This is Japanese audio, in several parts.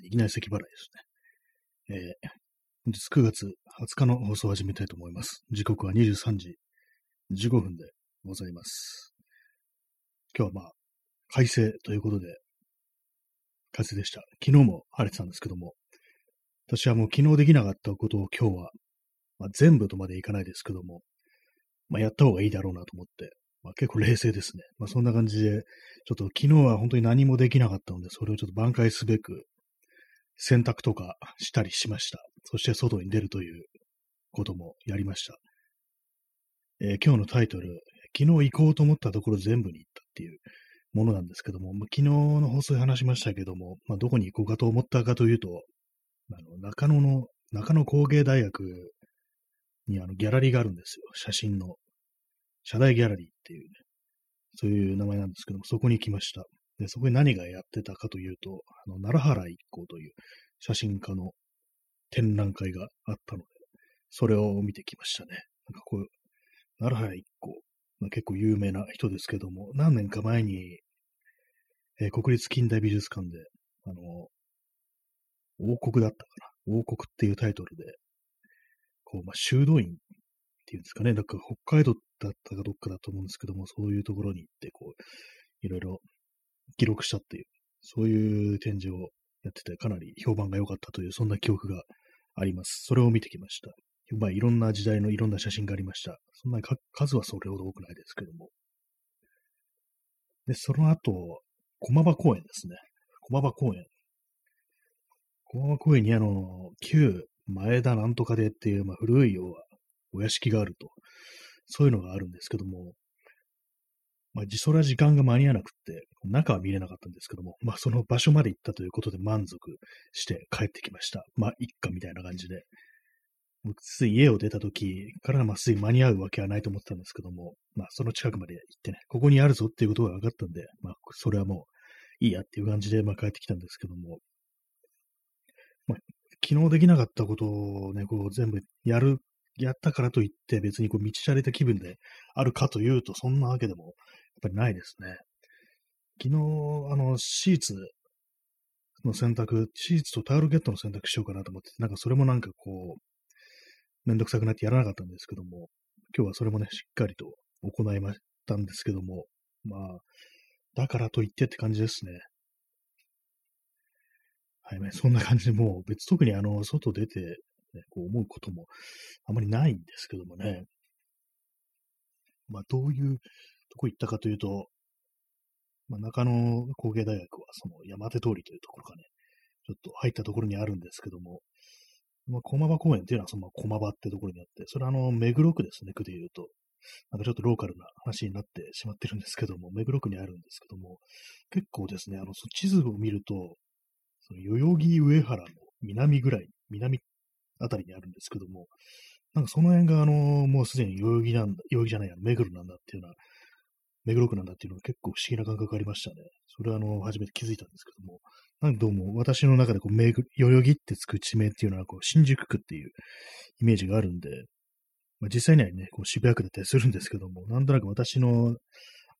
いきなり咳払いですね。えー、本日9月20日の放送を始めたいと思います。時刻は23時15分でございます。今日はまあ、快晴ということで、快晴でした。昨日も晴れてたんですけども、私はもう昨日できなかったことを今日は、まあ、全部とまでいかないですけども、まあ、やった方がいいだろうなと思って、まあ、結構冷静ですね。まあ、そんな感じで、ちょっと昨日は本当に何もできなかったので、それをちょっと挽回すべく、洗濯とかしたりしました。そして外に出るということもやりました。えー、今日のタイトル、昨日行こうと思ったところ全部に行ったっていうものなんですけども、まあ、昨日の放送で話しましたけども、まあ、どこに行こうかと思ったかというと、あの中野の、中野工芸大学にあのギャラリーがあるんですよ。写真の。社大ギャラリーっていうね、そういう名前なんですけども、そこに来ました。で、そこに何がやってたかというと、あの、奈良原一行という写真家の展覧会があったので、それを見てきましたね。なんかこう、奈良原一行、まあ、結構有名な人ですけども、何年か前に、えー、国立近代美術館で、あの、王国だったかな。王国っていうタイトルで、こう、まあ、修道院っていうんですかね。なんか北海道だったかどっかだと思うんですけども、そういうところに行って、こう、いろいろ記録したっていう、そういう展示をやってて、かなり評判が良かったという、そんな記憶があります。それを見てきました。まあ、いろんな時代のいろんな写真がありました。そんなに数はそれほど多くないですけども。で、その後、駒場公園ですね。駒場公園。駒場公園にあの、旧前田なんとかでっていう、まあ、古い要はお屋敷があると。そういうのがあるんですけども、まあ、それは時間が間に合わなくって、中は見れなかったんですけども、まあ、その場所まで行ったということで満足して帰ってきました。まあ、一家みたいな感じで。つい家を出た時からまあ、すぐ間に合うわけはないと思ってたんですけども、まあ、その近くまで行ってね、ここにあるぞっていうことが分かったんで、まあ、それはもういいやっていう感じで、まあ、帰ってきたんですけども、まあ、昨日できなかったことをね、こう全部やるやったからといって別にこう道しゃれた気分であるかというと、そんなわけでもぱりないですね。昨日、あの、シーツの選択、シーツとタオルケットの選択しようかなと思って、なんかそれもなんかこう、めんどくさくなってやらなかったんですけども、今日はそれもね、しっかりと行いましたんですけども、まあ、だからといってって感じですね。はいね、そんな感じでもう別特にあの、外出てね、こう思うこともあまりないんですけどもね。まあ、どういうとこ行ったかというと、まあ、中野工芸大学はその山手通りというところがね、ちょっと入ったところにあるんですけども、まあ、駒場公園っていうのはその駒場ってところにあって、それはあの、目黒区ですね、区で言うと。なんかちょっとローカルな話になってしまってるんですけども、目黒区にあるんですけども、結構ですね、あの、地図を見ると、その代々木上原の南ぐらい、南あたりにあるんですけども、なんかその辺が、あの、もうすでに代々木なんだ、代々木じゃないや、目黒なんだっていうのは、目黒区なんだっていうのが結構不思議な感覚がありましたね。それはあの、初めて気づいたんですけども、なんかどうも私の中でこう、目黒、代々木ってつく地名っていうのは、こう、新宿区っていうイメージがあるんで、まあ、実際にはね、こう渋谷区だったりするんですけども、なんとなく私の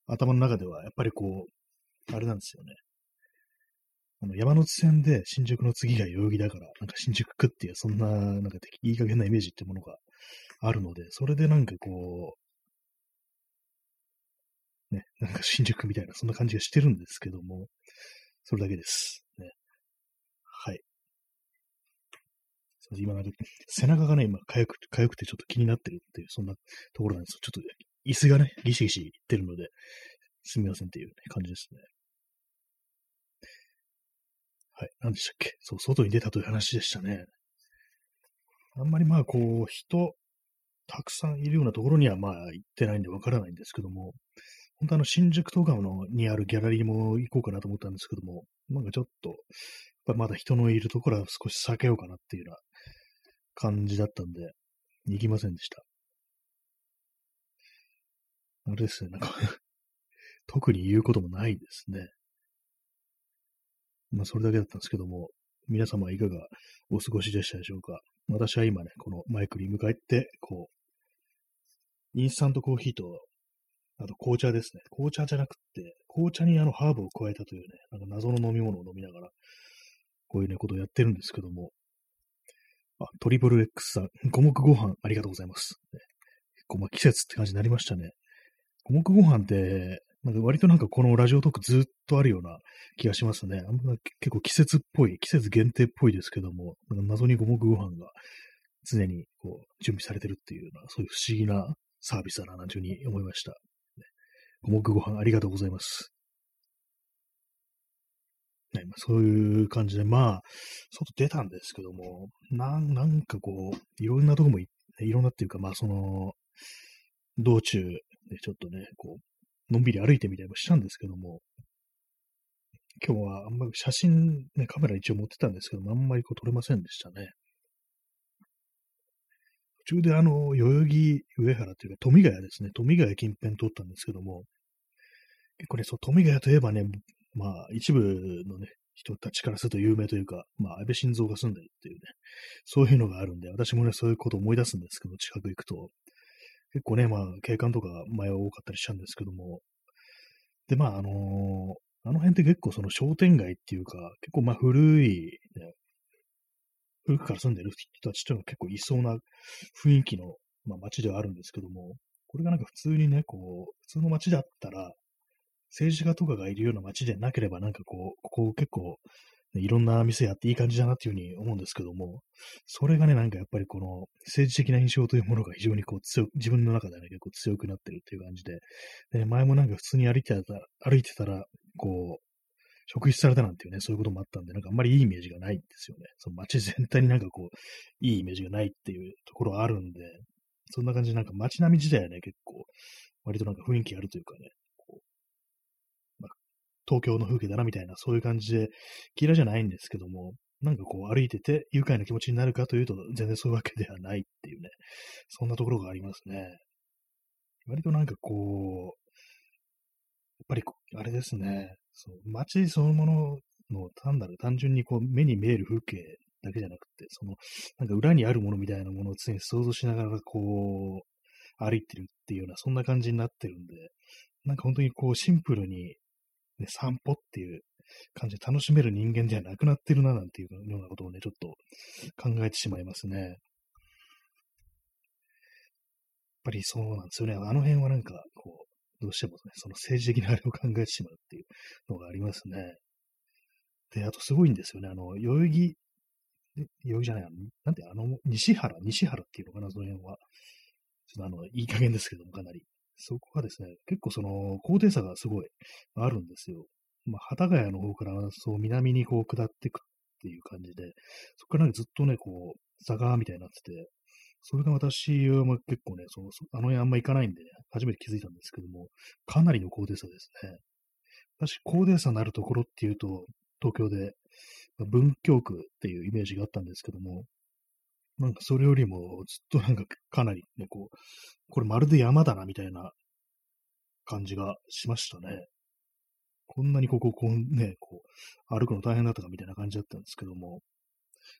頭の中では、やっぱりこう、あれなんですよね。あの山手線で新宿の次が代々木だから、なんか新宿区っていう、そんな、なんかいい加減なイメージってものがあるので、それでなんかこう、ね、なんか新宿みたいな、そんな感じがしてるんですけども、それだけです。ね。はい。今なんか、背中がね、今、かゆく、かゆくてちょっと気になってるっていう、そんなところなんですちょっと、椅子がね、ギシギシいってるので、すみませんっていう、感じですね。はい。何でしたっけ？そう、外に出たという話でしたね。あんまりまあ、こう、人、たくさんいるようなところにはまあ行ってないんでわからないんですけども、本当あの、新宿とかのにあるギャラリーも行こうかなと思ったんですけども、なんかちょっと、やっぱまだ人のいるところは少し避けようかなっていうような感じだったんで、行きませんでした。あれですね、なんか 特に言うこともないですね。まあ、それだけだったんですけども、皆様いかがお過ごしでしたでしょうか。私は今ね、このマイクに向かって、こう、インスタントコーヒーと、あと紅茶ですね。紅茶じゃなくて、紅茶にあのハーブを加えたというね、なんか謎の飲み物を飲みながら、こういうね、ことをやってるんですけども、あ、トリプル X さん、五目ご飯ありがとうございます。ね、結構まあ季節って感じになりましたね。五目ご飯って、なんか割となんかこのラジオトークずっとあるような気がしますね。あんま結構季節っぽい、季節限定っぽいですけども、なんか謎に五目ご飯が常にこう準備されてるっていうような、そういう不思議なサービスだな、なんていうふうに思いました。五目ご飯ありがとうございます。ね、まあ、そういう感じで、まあ、外出たんですけども、なん、なんかこう、いろんなとこもい、いろんなっていうか、まあ、その、道中でちょっとね、こう、のんびり歩いてみたりもしたんですけども、今日はあんまり写真、ね、カメラ一応持ってたんですけども、あんまりこう撮れませんでしたね。途中であの、代々木上原というか、富ヶ谷ですね、富ヶ谷近辺通ったんですけども、結構ね、そう、富ヶ谷といえばね、まあ、一部のね、人たちからすると有名というか、まあ、安倍晋三が住んでるっていうね、そういうのがあるんで、私もね、そういうことを思い出すんですけど、近く行くと、結構ね、まあ、景観とか前は多かったりしたんですけども、で、まあ、あのー、あの辺って結構その商店街っていうか、結構まあ古い、ね、古くから住んでる人たちっていうのは結構いそうな雰囲気の、まあ、街ではあるんですけども、これがなんか普通にね、こう、普通の街だったら、政治家とかがいるような街でなければ、なんかこう、ここ結構、ね、いろんな店やっていい感じだなっていうふうに思うんですけども、それがね、なんかやっぱりこの政治的な印象というものが非常にこう強く、自分の中でね、結構強くなってるっていう感じで、で前もなんか普通に歩いてたら歩いてたら、こう、職質されたなんていうね、そういうこともあったんで、なんかあんまりいいイメージがないんですよね。その街全体になんかこう、いいイメージがないっていうところはあるんで、そんな感じでなんか街並み自体はね、結構、割となんか雰囲気あるというかね、こう、まあ東京の風景だなみたいな、そういう感じで嫌いじゃないんですけども、なんかこう歩いてて愉快な気持ちになるかというと、全然そういうわけではないっていうね、そんなところがありますね。割となんかこう、やっぱりあれですね、そう街そのものの単なる単純にこう目に見える風景だけじゃなくて、そのなんか裏にあるものみたいなものを常に想像しながらこう歩いてるっていうような、そんな感じになってるんで、なんか本当にこうシンプルにね、散歩っていう感じで楽しめる人間ではなくなってるな、なんていうようなことをね、ちょっと考えてしまいますね。やっぱりそうなんですよね。あの辺はなんか、こう、どうしてもね、その政治的なあれを考えてしまうっていうのがありますね。で、あとすごいんですよね。あの、代々木、代々木じゃない、なんて、あの、西原、西原っていうのかな、その辺は。ちょっとあの、いい加減ですけども、かなり。そこがですね、結構その高低差がすごいあるんですよ。まあ、幡ヶ谷の方からそう南にこう下っていくっていう感じで、そこからなんかずっとね、こう、坂みたいになってて、それが私はまあ結構ね、そのあの辺あんま行かないんで、ね、初めて気づいたんですけども、かなりの高低差ですね。私、高低差になるところっていうと、東京で、まあ文京区っていうイメージがあったんですけども、なんかそれよりもずっとなんかかなりね、こう、これまるで山だなみたいな感じがしましたね。こんなにここ、こうね、こう、歩くの大変だったかみたいな感じだったんですけども、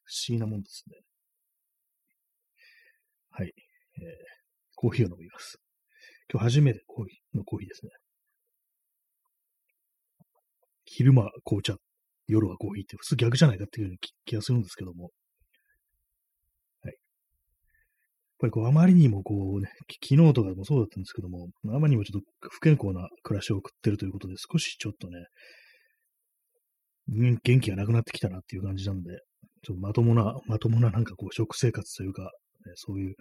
不思議なもんですね。はい。えー、コーヒーを飲みます。今日初めてコーヒーのコーヒーですね。昼間紅茶、夜はコーヒーって普通逆じゃないかっていううな気がするんですけども、はい。やっぱりこう、あまりにもこうね、昨日とかでもそうだったんですけども、あまりにもちょっと不健康な暮らしを送ってるということで、少しちょっとね、元気がなくなってきたなっていう感じなんで、ちょっとまともな、まともななんかこう、食生活というか、ね、そういう、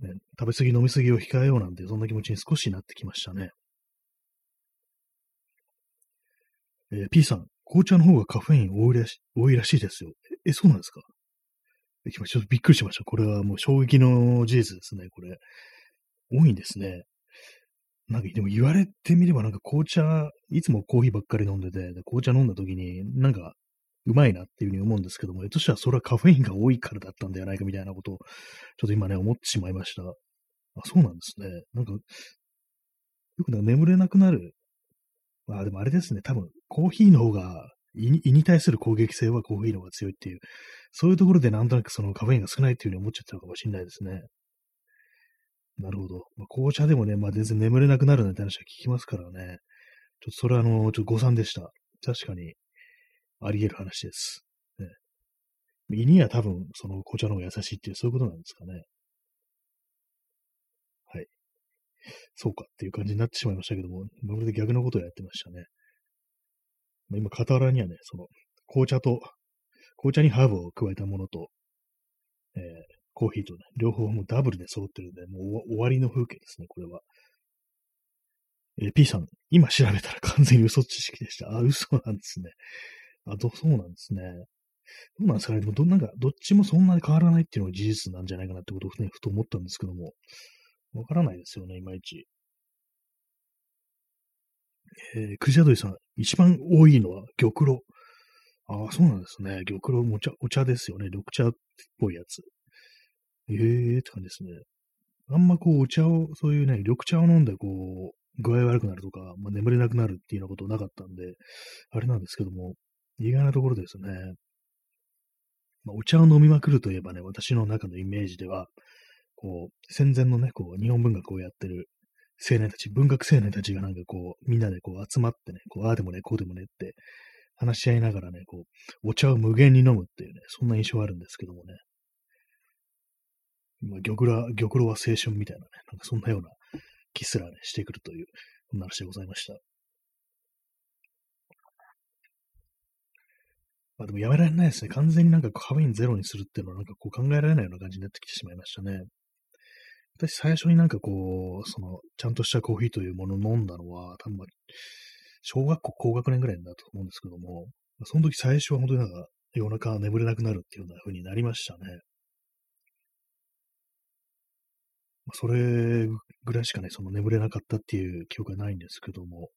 ね、食べ過ぎ飲み過ぎを控えようなんて、そんな気持ちに少しなってきましたね。えー、P さん、紅茶の方がカフェイン多いらし多いらしいですよ。え、そうなんですか？ちょっとびっくりしました。これはもう衝撃の事実ですね、これ。多いんですね。なんか、でも言われてみればなんか紅茶、いつもコーヒーばっかり飲んでて、で紅茶飲んだ時になんかうまいなっていうふうに思うんですけども、えとしてはそれはカフェインが多いからだったんではないかみたいなことを、ちょっと今ね、思ってしまいました。あ、そうなんですね。なんか、よくなんか眠れなくなる。まあ、でもあれですね。多分、コーヒーの方が胃に胃に対する攻撃性はコーヒーの方が強いっていう、そういうところでなんとなくそのカフェインが少ないっていうふうに思っちゃったのかもしれないですね。なるほど。まあ、紅茶でもね、まあ全然眠れなくなるなんて話は聞きますからね。ちょっとそれはあの、ちょっと誤算でした。確かに、あり得る話です。ね、胃には多分、その紅茶の方が優しいっていう、そういうことなんですかね。はい。そうかっていう感じになってしまいましたけども、まるで逆のことをやってましたね。まあ、今、傍らにはね、その、紅茶と、紅茶にハーブを加えたものと、えー、コーヒーとね、両方もうダブルで揃ってるんで、もう終わりの風景ですね、これは。えー、P さん、今調べたら完全に嘘知識でした。あ、嘘なんですね。あ、ど、そうなんですね。どうなんですかね。でもど、なんか、どっちもそんなに変わらないっていうのが事実なんじゃないかなってことをね、ふと思ったんですけども、わからないですよね、いまいち。えー、クジャドリさん、一番多いのは玉露。ああ、そうなんですね。玉露お茶、お茶ですよね。緑茶っぽいやつ。ええー、って感じですね。あんまこう、お茶を、そういうね、緑茶を飲んで、こう、具合悪くなるとか、まあ、眠れなくなるっていうようなことなかったんで、あれなんですけども、意外なところですね。まあ、お茶を飲みまくるといえばね、私の中のイメージでは、こう、戦前のね、こう、日本文学をやってる青年たち、文学青年たちがなんかこう、みんなでこう集まってね、こう、ああでもね、こうでもねって話し合いながらね、こう、お茶を無限に飲むっていうね、そんな印象あるんですけどもね。今、玉露、玉露は青春みたいなね、なんかそんなような気すらね、してくるという、話でございました。まあでもやめられないですね。完全になんかカフェインゼロにするっていうのはなんかこう考えられないような感じになってきてしまいましたね。私最初になんかこう、その、ちゃんとしたコーヒーというものを飲んだのは、多分、小学校高学年ぐらいだと思うんですけども、その時最初は本当になんか夜中眠れなくなるっていうような風になりましたね。それぐらいしかね、その眠れなかったっていう記憶がないんですけども、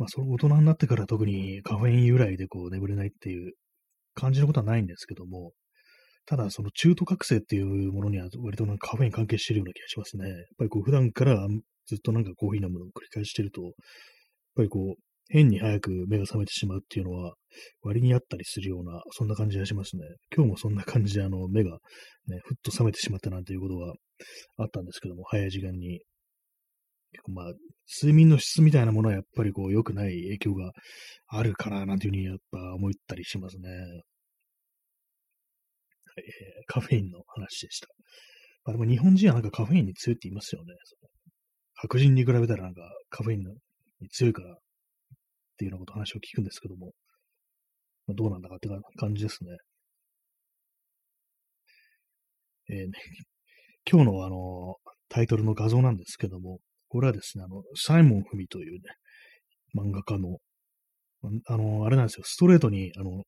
まあ、その大人になってから特にカフェイン由来でこう眠れないっていう感じのことはないんですけども、ただその中途覚醒っていうものには割となんかカフェイン関係してるような気がしますね。やっぱりこう普段からずっとなんかコーヒー飲むのを繰り返してると、やっぱりこう変に早く目が覚めてしまうっていうのは割にあったりするような、そんな感じがしますね。今日もそんな感じであの目がね、ふっと覚めてしまったなんていうことがあったんですけども、早い時間に。結構まあ、睡眠の質みたいなものはやっぱりこう良くない影響があるかななんていうふうにやっぱ思ったりしますね。はい、えー、カフェインの話でした。まあ、でも日本人はなんかカフェインに強いって言いますよね。白人に比べたらなんかカフェインに強いからっていうようなこと話を聞くんですけども、まあ、どうなんだかって感じですね。えー、ね、今日のあの、タイトルの画像なんですけども、これはですね、あの、サイモン・フミというね、漫画家の、あの、あれなんですよ、ストレートに、あの、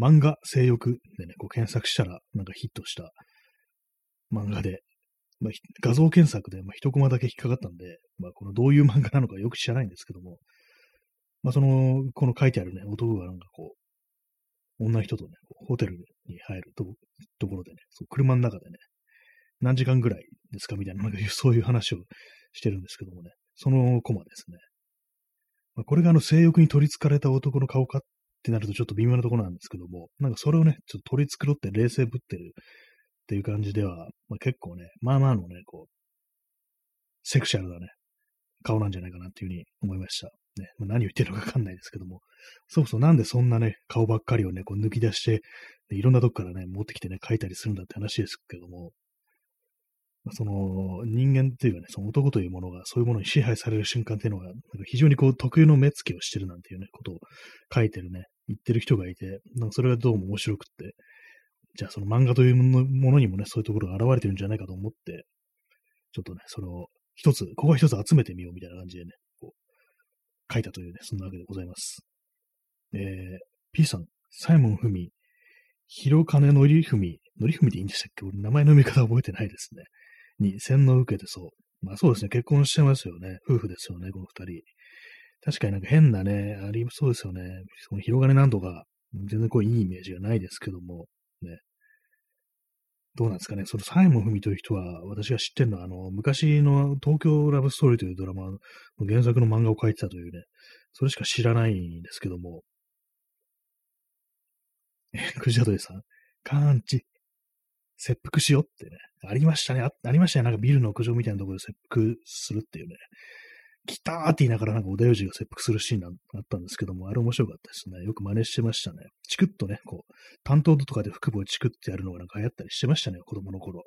漫画性欲でね、こう検索したら、なんかヒットした漫画で、まあ、画像検索で、まあ、一コマだけ引っかかったんで、まあ、このどういう漫画なのかよく知らないんですけども、まあ、その、この書いてあるね、男がなんかこう、女の人とね、ホテルに入るとところでね、そう車の中でね、何時間ぐらいですかみたいな、なんかそういう話をしてるんですけどもね、そのコマですね。まあ、これがあの性欲に取り憑かれた男の顔かってなるとちょっと微妙なところなんですけども、なんかそれをね、ちょっと取り繕って冷静ぶってるっていう感じでは、まあ、結構ね、まあまあのね、こう、セクシャルなね、顔なんじゃないかなっていうふうに思いました。ね、まあ、何を言ってるのかわかんないですけども、そもそもなんでそんなね、顔ばっかりをね、こう抜き出して、いろんなとこからね、持ってきてね、書いたりするんだって話ですけども、その人間っていうかね、その男というものがそういうものに支配される瞬間っていうのが、なんか非常にこう特有の目つきをしてるなんていうね、ことを書いてるね、言ってる人がいて、なんかそれがどうも面白くって、じゃあその漫画というものにもね、そういうところが現れてるんじゃないかと思って、ちょっとね、それを一つ、ここは一つ集めてみようみたいな感じでね、こう書いたというね、そんなわけでございます。えー、P さん、サイモン・フミ、広金のりふみ、のりふみでいいんでしたっけ？俺名前の読み方覚えてないですね。に洗脳を受けてそう。まあそうですね、結婚してますよね。夫婦ですよね、この二人。確かになんか変なね、ありそうですよね。その広がりなんとか、全然こういいイメージがないですけども、ね。どうなんですかね。そのサイモン・フミという人は、私が知ってるのは、あの、昔の東京ラブストーリーというドラマの原作の漫画を描いてたというね、それしか知らないんですけども、え、クジャドイさん、カンチ、切腹しようってね、ありましたね。あありましたね。なんかビルの屋上みたいなところで切腹するっていうね。来たーって言いながらなんか織田裕二が切腹するシーンがあったんですけども、あれ面白かったですね。よく真似してましたね。チクッとね、こう、担当とかで腹部をチクッてやるのがなんか流行ったりしてましたね、子供の頃。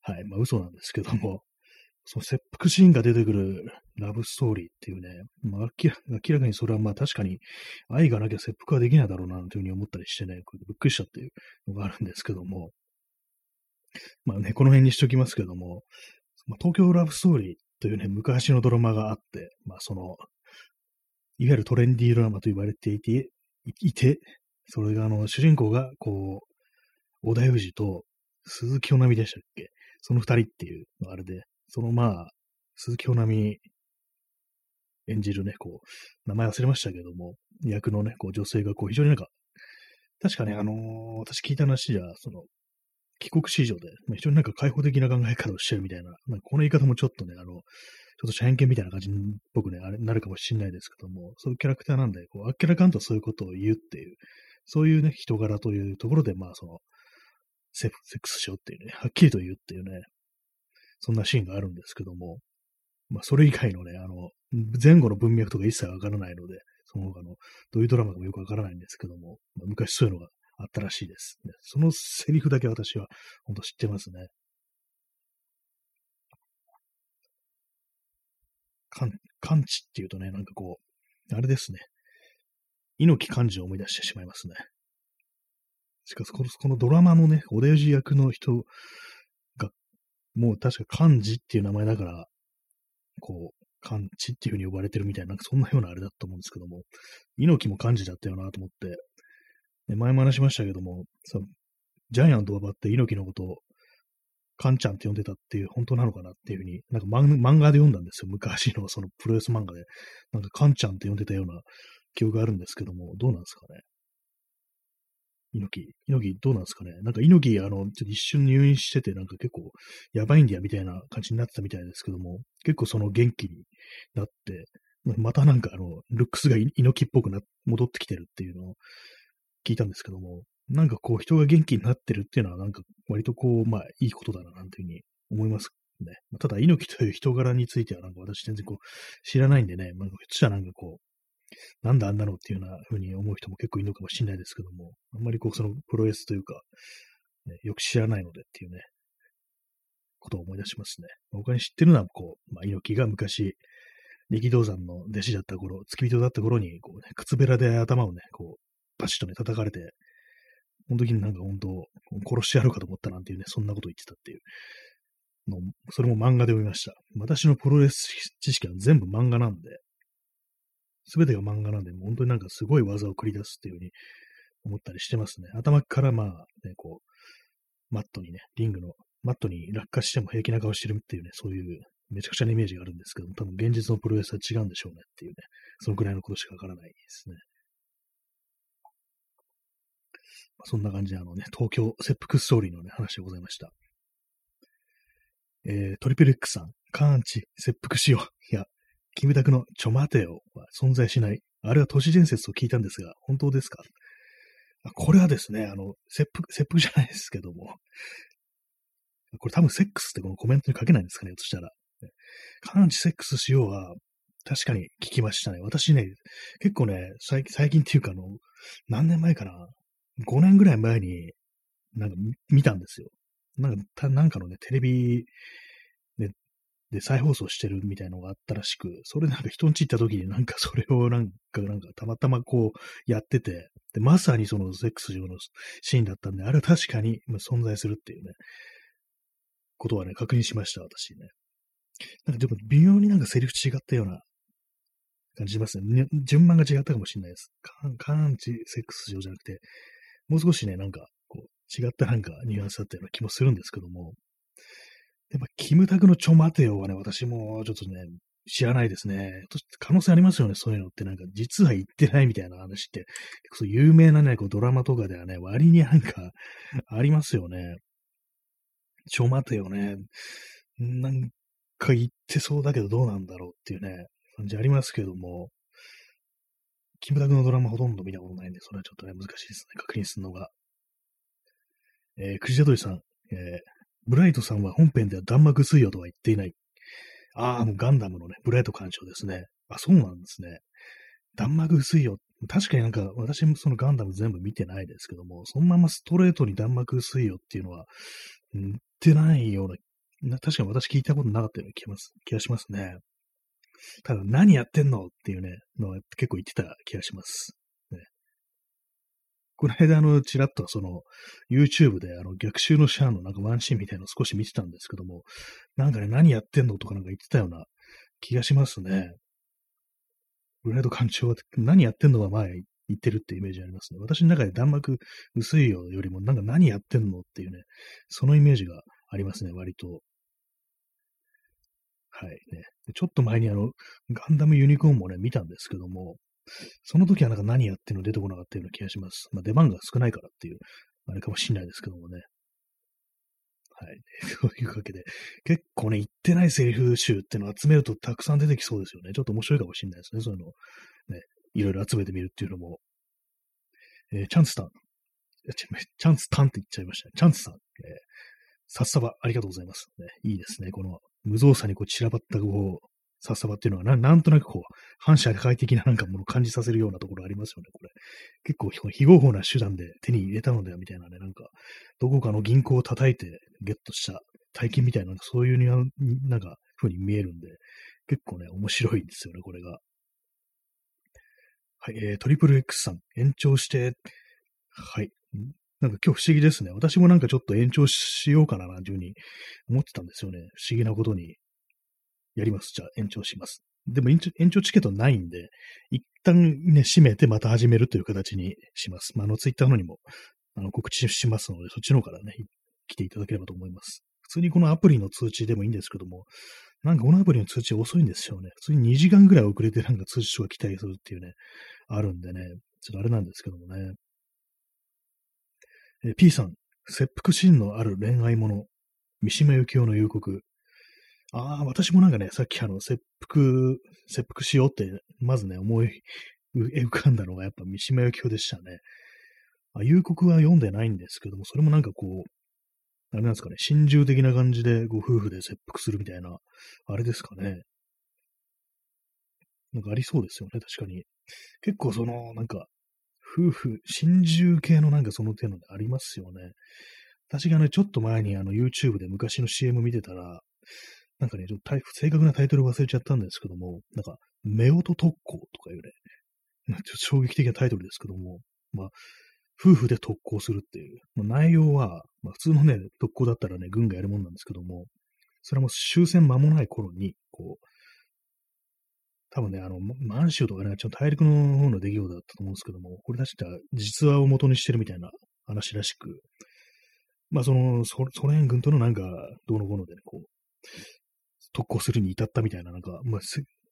はい。まあ嘘なんですけども、その切腹シーンが出てくるラブストーリーっていうね、まあ、明らかにそれはまあ確かに愛がなきゃ切腹はできないだろうなというふうに思ったりしてね、びっくりしたっていうのがあるんですけども、まあね、この辺にしときますけども、まあ、東京ラブストーリーというね、昔のドラマがあって、まあその、いわゆるトレンディードラマと言われていて、いて、それがあの、主人公が、こう、小田裕二と鈴木保奈美でしたっけ？その二人っていうのあれで、そのまあ、鈴木保奈美演じるね、こう、名前忘れましたけども、役のね、こう女性がこう非常になんか、確かね、あのー、私聞いた話じゃ、その、帰国子女で、ま、非常になんか開放的な考え方をしてるみたいな、なんかこの言い方もちょっとね、あの、ちょっと偏見みたいな感じっぽくね、あれなるかもしれないですけども、そういうキャラクターなんで、こう、あっけらかんとそういうことを言うっていう、そういうね、人柄というところで、まあ、その、セックスしようっていうね、はっきりと言うっていうね、そんなシーンがあるんですけども、まあ、それ以外のね、あの、前後の文脈とか一切わからないので、その他の、どういうドラマかもよくわからないんですけども、まあ、昔そういうのがあったらしいです、そのセリフだけ私は本当知ってますね。感、感知っていうとね、なんかこう、あれですね。猪木漢字を思い出してしまいますね。しかし、このこのドラマのね、おでじ役の人が、もう確か漢字っていう名前だから、こう、漢字っていう風に呼ばれてるみたいな、なんかそんなようなあれだと思うんですけども、猪木も漢字だったよなと思って、で前も話しましたけども、そのジャイアント馬って猪木のことを、カンちゃんって呼んでたっていう、本当なのかなっていうふうに、なんか漫画で読んだんですよ。昔のそのプロレス漫画で。なんかカンちゃんって呼んでたような記憶があるんですけども、どうなんですかね？猪木、猪木どうなんですかね？なんか猪木、あの、ちょっと一瞬入院してて、なんか結構やばいんだよみたいな感じになってたみたいですけども、結構その元気になって、またなんかあの、ルックスが猪木っぽくな、戻ってきてるっていうのを聞いたんですけども、なんかこう人が元気になってるっていうのはなんか割とこう、まあいいことだななんていうふうに思いますね。ただ猪木という人柄についてはなんか私全然こう知らないんでね、まあ、ひしたらなんかこう、なんだあんなのっていうような風に思う人も結構いるのかもしれないですけども、あんまりこうそのプロレスというか、ね、よく知らないのでっていうね、ことを思い出しますね。他に知ってるのはこう、まあ、猪木が昔、力道山の弟子だった頃、付き人だった頃に、こうね、靴べらで頭をね、こう、バシッとね、叩かれて、その時になんか本当、殺してやるかと思ったなんていうね、そんなこと言ってたっていうの、それも漫画で読みました。私のプロレス知識は全部漫画なんで、すべてが漫画なんで、本当になんかすごい技を繰り出すっていうふうに思ったりしてますね。頭からまあね、こう、マットにね、リングのマットに落下しても平気な顔してるっていうね、そういうめちゃくちゃなイメージがあるんですけども、多分現実のプロレスは違うんでしょうねっていうね、そのくらいのことしかわからないですね。そんな感じで、あのね、東京切腹ストーリーのね、話でございました。えー、トリプル X さん、カーンチ、切腹しよう。いや、キムタクのちょ待てよは存在しない。あれは都市伝説と聞いたんですが、本当ですか？あこれはですね、あの、切腹、切腹じゃないですけども、これ多分セックスってこのコメントに書けないんですかね、としたら。カーンチセックスしようは、確かに聞きましたね。私ね、結構ね、最近っていうかあの、何年前かな、5年ぐらい前に、なんか見たんですよ。なんか、たなんかのね、テレビでで再放送してるみたいのがあったらしく、それなんか人んち行った時になんかそれをなんか、なんかたまたまこうやってて、で、まさにそのセックス上のシーンだったんで、あれは確かに存在するっていうね、ことはね、確認しました、私ね。なんかでも微妙になんかセリフ違ったような感じしますね。順番が違ったかもしれないです。カーンチセックス上じゃなくて、もう少しね、なんか、こう、違ったなんかニュアンスだったような気もするんですけども、やっぱ、キムタクのちょ待てよはね、私もちょっとね、知らないですね。可能性ありますよね、そういうのって。なんか、実は言ってないみたいな話って、そう有名なね、こうドラマとかではね、割になんか、ありますよね。ちょ待てよね。なんか言ってそうだけどどうなんだろうっていうね、感じありますけども、キムタクのドラマほとんど見たことないんで、それはちょっとね、難しいですね。確認するのが。えー、クジラドリさん、えー、ブライトさんは本編では弾幕水曜とは言っていない。ああ、もうガンダムのね、ブレード艦長ですね。あ、そうなんですね。弾幕薄いよ。確かになんか、私もそのガンダム全部見てないですけども、そのままストレートに弾幕薄いよっていうのは、言ってないような、確かに私聞いたことなかったような気が気がしますね。ただ、何やってんのっていうね、のは結構言ってた気がします。ね、この間、あの、ちらっとその、YouTube で、あの、逆襲のシャアのなんかワンシーンみたいなの少し見てたんですけども、なんかね、何やってんのとかなんか言ってたような気がしますね。ブライド艦長は何やってんのは前言ってるってイメージありますね。私の中で弾幕薄いよよりもなんか何やってんのっていうね、そのイメージがありますね、割と。はいね。ちょっと前にあの、ガンダムユニコーンもね、見たんですけども、その時はなんか何やってんの出てこなかったような気がします。まあ出番が少ないからっていう、あれかもしれないですけどもね。はい。というわけで、結構ね、言ってないセリフ集っていうのを集めるとたくさん出てきそうですよね。ちょっと面白いかもしれないですね。そういうのをね、いろいろ集めてみるっていうのも。えー、チャンスタン。チャンスタンって言っちゃいましたね。チャンスさん。えー、さっさばありがとうございます。ね、いいですね。この無造作にこう散らばったこう、さっさばっていうのはな、なんとなくこう、反社会的ななんかものを感じさせるようなところありますよね、これ。結構非合法な手段で手に入れたのではみたいなね、なんか、どこかの銀行を叩いてゲットした大金みたいな、そういうになんか、風に見えるんで、結構ね、面白いんですよね、これが。はい、えー、トリプル X さん、延長して、はい。なんか今日不思議ですね。私もなんかちょっと延長しようかな、なんていうふうに思ってたんですよね。不思議なことに。やります。じゃあ延長します。でも延長延長チケットないんで、一旦ね、閉めてまた始めるという形にします。まあ、あの、ツイッターのにもあの告知しますので、そっちの方からね、来ていただければと思います。普通にこのアプリの通知でもいいんですけども、なんかこのアプリの通知遅いんですよね。普通に2時間ぐらい遅れてなんか通知書が来たりするっていうね、あるんでね、ちょっとあれなんですけどもね。え P さん、切腹シーンのある恋愛もの、三島由紀夫の夕刻、ああ、私もなんかね、さっきあの、切腹、切腹しようって、まずね、思い浮かんだのがやっぱ三島由紀夫でしたね。あ、夕刻は読んでないんですけども、それもなんかこう、あれなんですかね、心中的な感じでご夫婦で切腹するみたいな、あれですかね。なんかありそうですよね、確かに。結構その、なんか、夫婦、心中系のなんかその手のありますよね。私がね、ちょっと前にあの YouTube で昔の CM 見てたら、なんかね、ちょっと正確なタイトル忘れちゃったんですけども、なんか、夫婦特攻とかいうね、ちょっと衝撃的なタイトルですけども、まあ、夫婦で特攻するっていう、まあ、内容は、まあ、普通のね、特攻だったらね、軍がやるもんなんですけども、それも終戦間もない頃に、こう、多分ね、あの、満州とかね、ちょっと大陸の方の出来事だったと思うんですけども、これ確か実話を元にしてるみたいな話らしく、まあその、ソ連軍とのなんか、どうのこうのでね、こう、特攻するに至ったみたいな、なんか、まあ、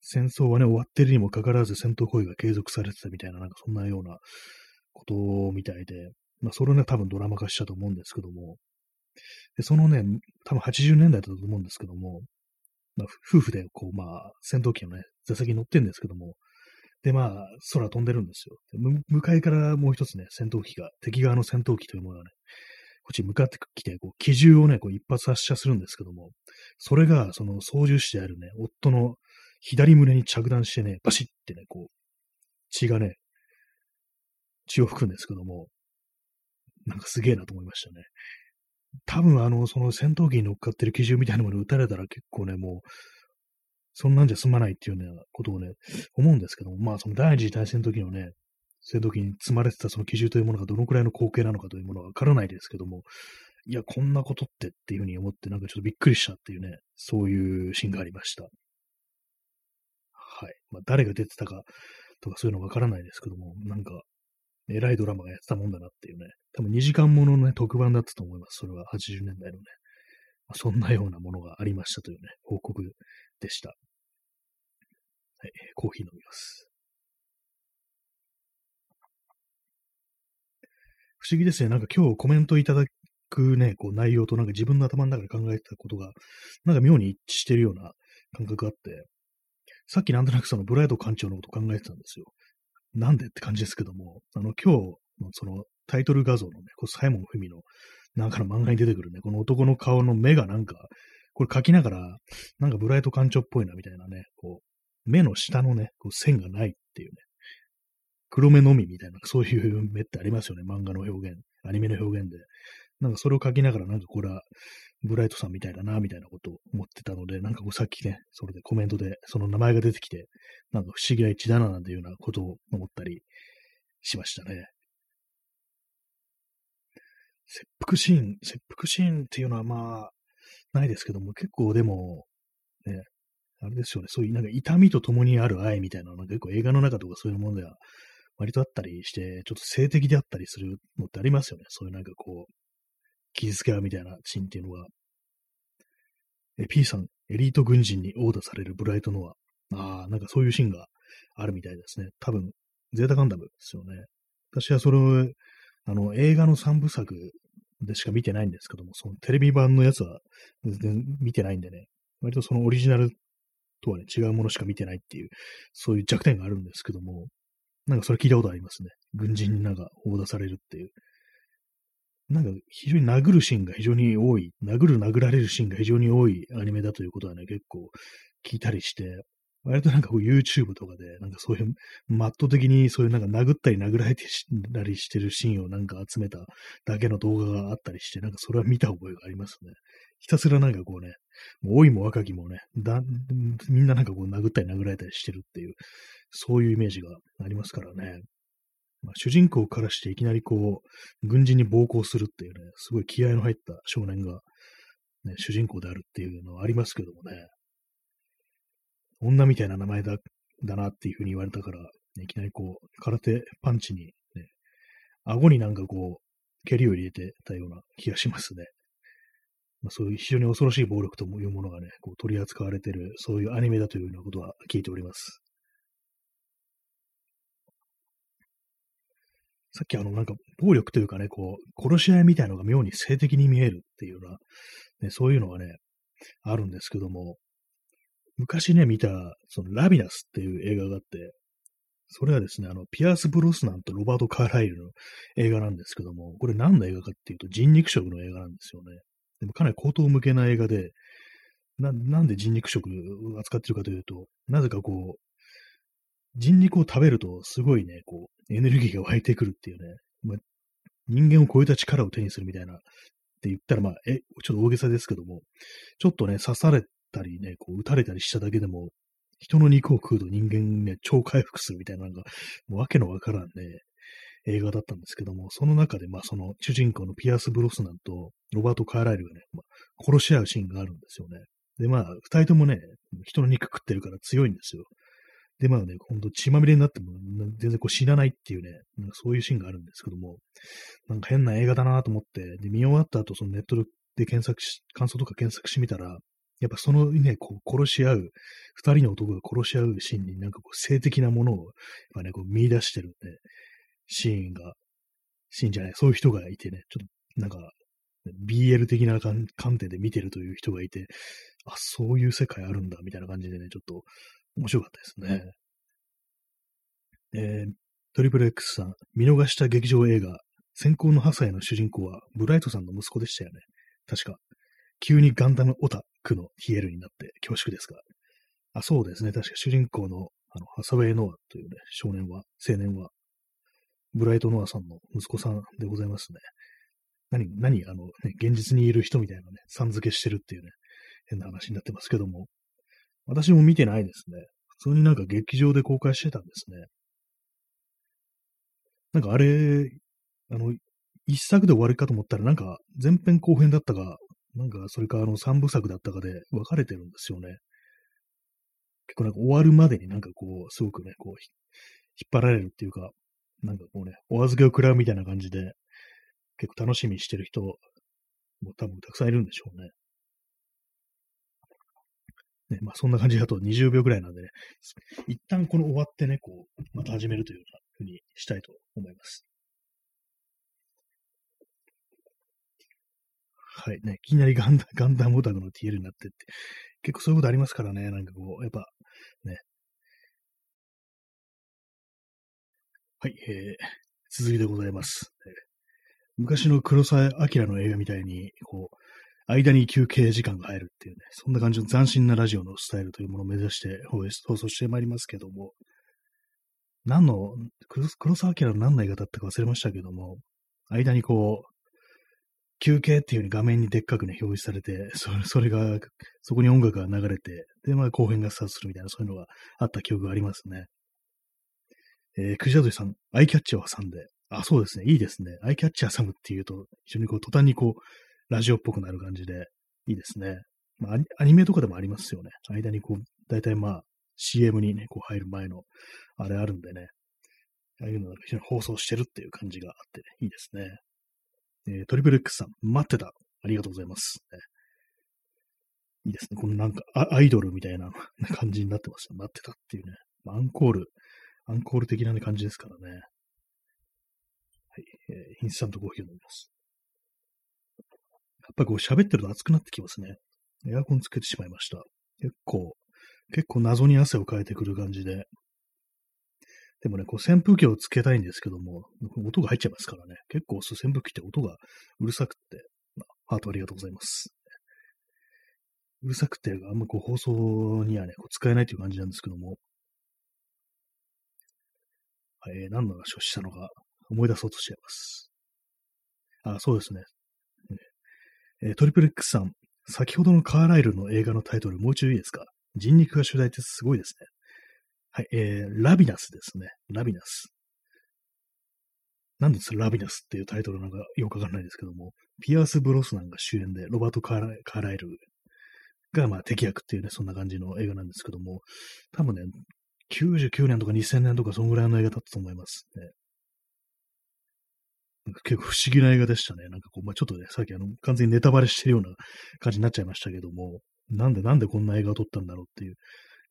戦争はね、終わってるにもかかわらず戦闘行為が継続されてたみたいな、なんかそんなようなことみたいで、まあ、それをね、多分ドラマ化したと思うんですけども、で、そのね、多分80年代だったと思うんですけども、まあ、夫婦で、こう、まあ、戦闘機のね、座席に乗ってるんですけども、で、まあ、空飛んでるんですよ。向かいからもう一つね、戦闘機が、敵側の戦闘機というものがね、こっち向かってきて、こう、機銃をね、こう一発発射するんですけども、それが、その操縦士であるね、夫の左胸に着弾してね、バシッってね、こう、血がね、血を吹くんですけども、なんかすげえなと思いましたね。多分あの、その戦闘機に乗っかってる機銃みたいなものを撃たれたら結構ね、もう、そんなんじゃ済まないっていうようなことをね、思うんですけども、まあその第二次大戦の時のね、戦闘機に積まれてたその機銃というものがどのくらいの光景なのかというものはわからないですけども、いや、こんなことってっていうふうに思って、なんかちょっとびっくりしたっていうね、そういうシーンがありました。はい。まあ、誰が出てたかとかそういうのわからないですけども、なんか、偉いドラマがやってたもんだなっていうね、多分2時間もののね、特番だったと思います。それは80年代のね。まあ、そんなようなものがありましたというね、報告でした。はい、コーヒー飲みます。不思議ですね。なんか今日コメントいただくね、こう内容となんか自分の頭の中で考えてたことが、なんか妙に一致してるような感覚があって、さっきなんとなくそのブライド館長のこと考えてたんですよ。なんでって感じですけども、あの今日のそのタイトル画像のね、こうサイモン・フミのなんかの漫画に出てくるね、この男の顔の目がなんか、これ描きながら、なんかブライト館長っぽいなみたいなね、こう、目の下のね、こう線がないっていうね、黒目のみみたいな、そういう目ってありますよね、漫画の表現、アニメの表現で。なんかそれを書きながら、なんかこれは、ブライトさんみたいだな、みたいなことを思ってたので、なんかこうさっきね、それでコメントでその名前が出てきて、なんか不思議な一だな、なんていうようなことを思ったりしましたね。切腹シーン、切腹シーンっていうのはまあ、ないですけども、結構でも、ね、あれですよね、そういうなんか痛みと共にある愛みたいなのが結構映画の中とかそういうものでは割とあったりして、ちょっと性的であったりするのってありますよね。そういうなんかこう、傷つけ合うみたいなシーンっていうのが。え、P さん、エリート軍人に殴打されるブライトノア。ああ、なんかそういうシーンがあるみたいですね。多分、ゼータガンダムですよね。私はそれを、あの、映画の3部作でしか見てないんですけども、そのテレビ版のやつは全然見てないんでね、割とそのオリジナルとはね、違うものしか見てないっていう、そういう弱点があるんですけども、なんかそれ聞いたことありますね。軍人になんか砲打されるっていう。なんか非常に殴るシーンが非常に多い、殴る殴られるシーンが非常に多いアニメだということはね、結構聞いたりして、割となんかこう YouTube とかで、なんかそういう、マット的にそういうなんか殴ったり殴られたりしてるシーンをなんか集めただけの動画があったりして、なんかそれは見た覚えがありますね。ひたすらなんかこうね、もう老いも若きもね、だ、みんななんかこう殴ったり殴られたりしてるっていう、そういうイメージがありますからね。まあ、主人公からしていきなりこう、軍人に暴行するっていうね、すごい気合の入った少年が、ね、主人公であるっていうのはありますけどもね。女みたいな名前だ、だなっていうふうに言われたから、ね、いきなりこう、空手パンチに、ね、顎になんかこう、蹴りを入れてたような気がしますね。まあ、そういう非常に恐ろしい暴力というものがね、こう取り扱われてる、そういうアニメだというようなことは聞いております。さっきあのなんか暴力というかね、こう、殺し合いみたいのが妙に性的に見えるっていうような、ね、そういうのがね、あるんですけども、昔ね、見た、そのラビナスっていう映画があって、それはですね、あの、ピアース・ブロスナンとロバート・カーライルの映画なんですけども、これ何の映画かっていうと人肉食の映画なんですよね。でもかなり高等向けな映画で、な、なんで人肉食を扱ってるかというと、なぜかこう、人肉を食べるとすごいね、こう、エネルギーが湧いてくるっていうね、まあ、人間を超えた力を手にするみたいなって言ったら、まあ、え、ちょっと大げさですけども、ちょっとね、刺されたりね、こう、撃たれたりしただけでも、人の肉を食うと人間ね、超回復するみたいな、なんか、もうわけのわからんね、映画だったんですけども、その中で、まあ、その主人公のピアス・ブロスナンとロバート・カーライルがね、まあ、殺し合うシーンがあるんですよね。で、まあ、二人ともね、人の肉食ってるから強いんですよ。で、まあね、ほんと血まみれになっても全然こう死なないっていうね、なんかそういうシーンがあるんですけども、なんか変な映画だなと思って、で、見終わった後、そのネットで検索し、感想とか検索してみたら、やっぱそのね、こう殺し合う、二人の男が殺し合うシーンになんかこう性的なものを、やっぱね、こう見出してるね、シーンが、シーンじゃない、そういう人がいてね、ちょっとなんか、BL 的な観点で見てるという人がいて、あ、そういう世界あるんだ、みたいな感じでね、ちょっと面白かったですね。えー、トリプル X さん、見逃した劇場映画、先行の8歳の主人公はブライトさんの息子でしたよね。確か。急にガンダムオタクのヒエルになって恐縮ですが。あ、そうですね。確か主人公のあのハサウェイ・ノアというね、少年は、青年は、ブライト・ノアさんの息子さんでございますね。何、何、あの、ね、現実にいる人みたいなね、さん付けしてるっていうね、変な話になってますけども、私も見てないですね。普通になんか劇場で公開してたんですね。なんかあれ、あの、一作で終わりかと思ったら、なんか前編後編だったか、なんかそれかあの三部作だったかで分かれてるんですよね。結構なんか終わるまでになんかこう、すごくね、こう、引っ張られるっていうか、なんかこうね、お預けを食らうみたいな感じで、結構楽しみにしてる人も多分たくさんいるんでしょうね。ね、まあそんな感じだと20秒ぐらいなんでね、一旦この終わってね、こう、また始めるというようにしたいと思います。はい。ね、いきなりガンダガンダムオタクの TL になってって、結構そういうことありますからね、なんかこう、やっぱ、ね。はい、えー、続きでございます。昔の黒澤明の映画みたいに、こう、間に休憩時間が入るっていうね、そんな感じの斬新なラジオのスタイルというものを目指して放送してまいりますけども、何の、黒沢明の何の映画だったか忘れましたけども、間にこう、休憩っていう風に画面にでっかくね、表示されて、それそれが、そこに音楽が流れて、で、まあ後編がスタートするみたいな、そういうのがあった記憶がありますね。えー、クジラドリさん、アイキャッチを挟んで、あ、そうですね、いいですね。アイキャッチ挟むっていうと、非常にこう、途端にこう、ラジオっぽくなる感じで、いいですね。まあ、アニメとかでもありますよね。間にこう、だいたいまあ、CM にね、こう入る前の、あれあるんでね。ああいうのが非常に放送してるっていう感じがあって、ね、いいですね。えー、トリプル X さん、待ってた。ありがとうございます。ね、いいですね。このなんかアイドルみたいな 感じになってます待ってたっていうね。アンコール、アンコール的な、感じですからね。はい。えー、インスタントコーヒーを飲みます。やっぱりこう喋ってると熱くなってきますね。エアコンつけてしまいました。結構、結構謎に汗をかいてくる感じで、でもね、こう扇風機をつけたいんですけども、音が入っちゃいますからね。結構扇風機って音がうるさくて、ハートありがとうございます。うるさくて、あんまこう放送にはね、こう使えないという感じなんですけども、はい、何の話をしたのか思い出そうとしちゃいます。あ、そうですね。えー、トリプル X さん、先ほどのカーライルの映画のタイトル、もう一度いいですか？人肉が主題ってすごいですね。はい、えー、ラビナスですね。ラビナス。なんですラビナスっていうタイトルなんかよくわかんないですけども、ピアース・ブロスナンが主演で、ロバート・カーライルがまあ敵役っていうね、そんな感じの映画なんですけども、多分ね、99年とか2000年とかそんぐらいの映画だったと思いますね。結構不思議な映画でしたね。なんかこう、まあ、ちょっとね、さっきあの、完全にネタバレしてるような感じになっちゃいましたけども、なんでなんでこんな映画を撮ったんだろうっていう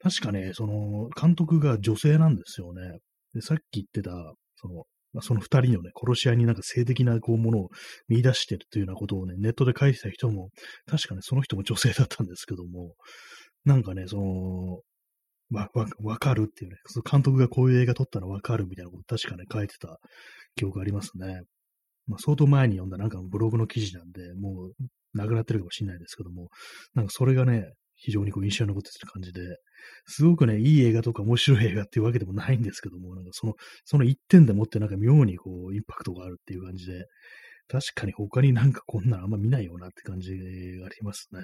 確かね、その、監督が女性なんですよね。で、さっき言ってた、その、まあ、その二人のね、殺し合いになんか性的なこうものを見出してるというようなことをね、ネットで書いてた人も、確かね、その人も女性だったんですけども、なんかね、その、わ、わ、わかるっていうね、その監督がこういう映画撮ったのわかるみたいなこと確かね、書いてた記憶ありますね。まあ、相当前に読んだなんかブログの記事なんで、もう、なくなってるかもしれないですけども、なんかそれがね、非常にこう印象に残ってる感じで、すごくね、いい映画とか面白い映画っていうわけでもないんですけども、なんかその、その一点でもってなんか妙にこう、インパクトがあるっていう感じで、確かに他になんかこんなのあんま見ないよなって感じがありますね。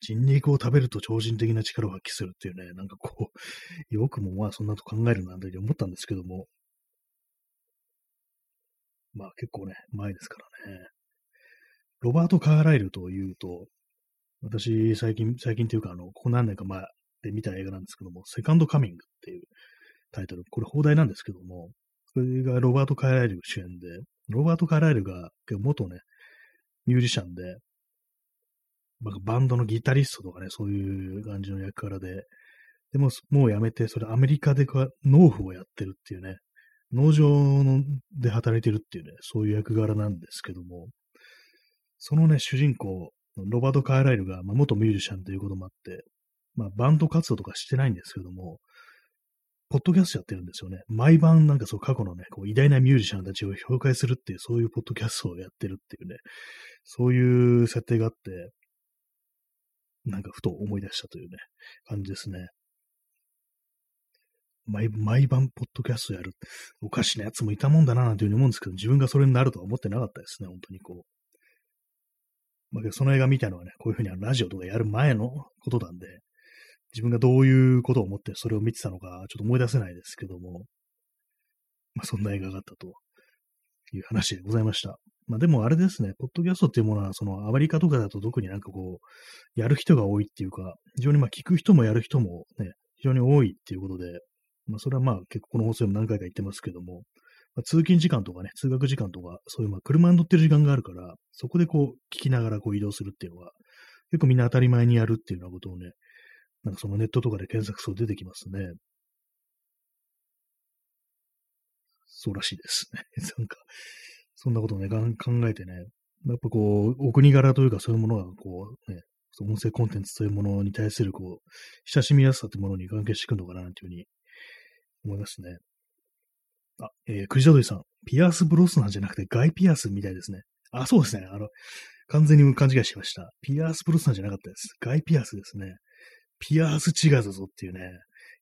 人肉を食べると超人的な力を発揮するっていうね、なんかこう、よくもまあそんなと考えるなんて思ったんですけども、まあ結構ね、前ですからね。ロバート・カーライルというと、私、最近、最近というか、あの、ここ何年か前で見た映画なんですけども、セカンドカミングっていうタイトル、これ放題なんですけども、それがロバート・カーライル主演で、ロバート・カーライルが元ね、ミュージシャンで、バンドのギタリストとかね、そういう感じの役柄で、でも、もうやめて、それアメリカで農夫をやってるっていうね、農場ので働いてるっていうね、そういう役柄なんですけども、そのね、主人公ロバート・カーライルが、まあ、元ミュージシャンということもあって、まあ、バンド活動とかしてないんですけども、ポッドキャストやってるんですよね。毎晩なんかそう過去のね、こう偉大なミュージシャンたちを紹介するっていう、そういうポッドキャストをやってるっていうね、そういう設定があって、なんかふと思い出したというね、感じですね。毎毎晩ポッドキャストやる。おかしなやつもいたもんだな、なんていうふうに思うんですけど、自分がそれになるとは思ってなかったですね、本当にこう。まあ、その映画見たのはね、こういうふうにラジオとかやる前のことなんで、自分がどういうことを思ってそれを見てたのか、ちょっと思い出せないですけども、まあ、そんな映画があったという話でございました。まあでもあれですね、ポッドキャストっていうものは、そのアメリカとかだと特になんかこう、やる人が多いっていうか、非常にまあ聞く人もやる人もね、非常に多いっていうことで、まあそれはまあ結構この放送でも何回か言ってますけども、まあ、通勤時間とかね、通学時間とか、そういうまあ車に乗ってる時間があるから、そこでこう聞きながらこう移動するっていうのは、結構みんな当たり前にやるっていうようなことをね、なんかそのネットとかで検索すると出てきますね。そうらしいですね。なんか、そんなことをね、考えてね、やっぱこう、お国柄というかそういうものがこうね、音声コンテンツというものに対するこう、親しみやすさというものに関係してくるのかなというふうに思いますね。あ、えー、クジャドリさん、ピアス・ブロスなんじゃなくてガイ・ピアスみたいですね。あ、そうですね。あの、完全に勘違いしました。ピアース・ブロスさんじゃなかったです。ガイ・ピアスですね。ピアース違うぞっていうね、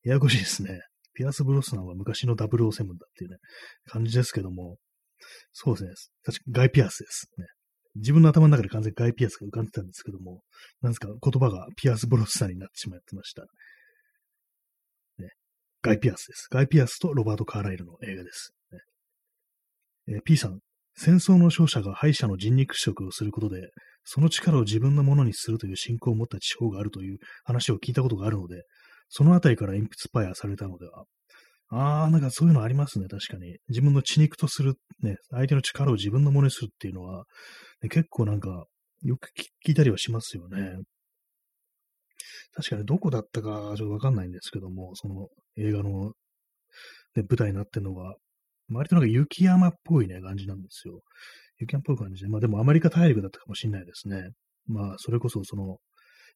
ややこしいですね。ピアース・ブロスさんは昔の007だっていうね、感じですけども、そうですね。確かガイ・ピアスです。ね。自分の頭の中で完全にガイ・ピアスが浮かんでたんですけども、なんですか、言葉がピアス・ブロスさんになってしまってました。ガイ・ピアスです。ガイ・ピアスとロバート・カーライルの映画です。えー、P さん、戦争の勝者が敗者の人肉食をすることで、その力を自分のものにするという信仰を持った地方があるという話を聞いたことがあるので、そのあたりからインプスパイアされたのでは。ああ、なんかそういうのありますね、確かに。自分の血肉とする、ね、相手の力を自分のものにするっていうのは、ね、結構なんか、よく聞いたりはしますよね。確かにどこだったかちょっとわかんないんですけども、その映画の、ね、舞台になってるのが、割となんか雪山っぽいね、感じなんですよ。雪山っぽい感じで、まあでもアメリカ大陸だったかもしれないですね。まあ、それこそその、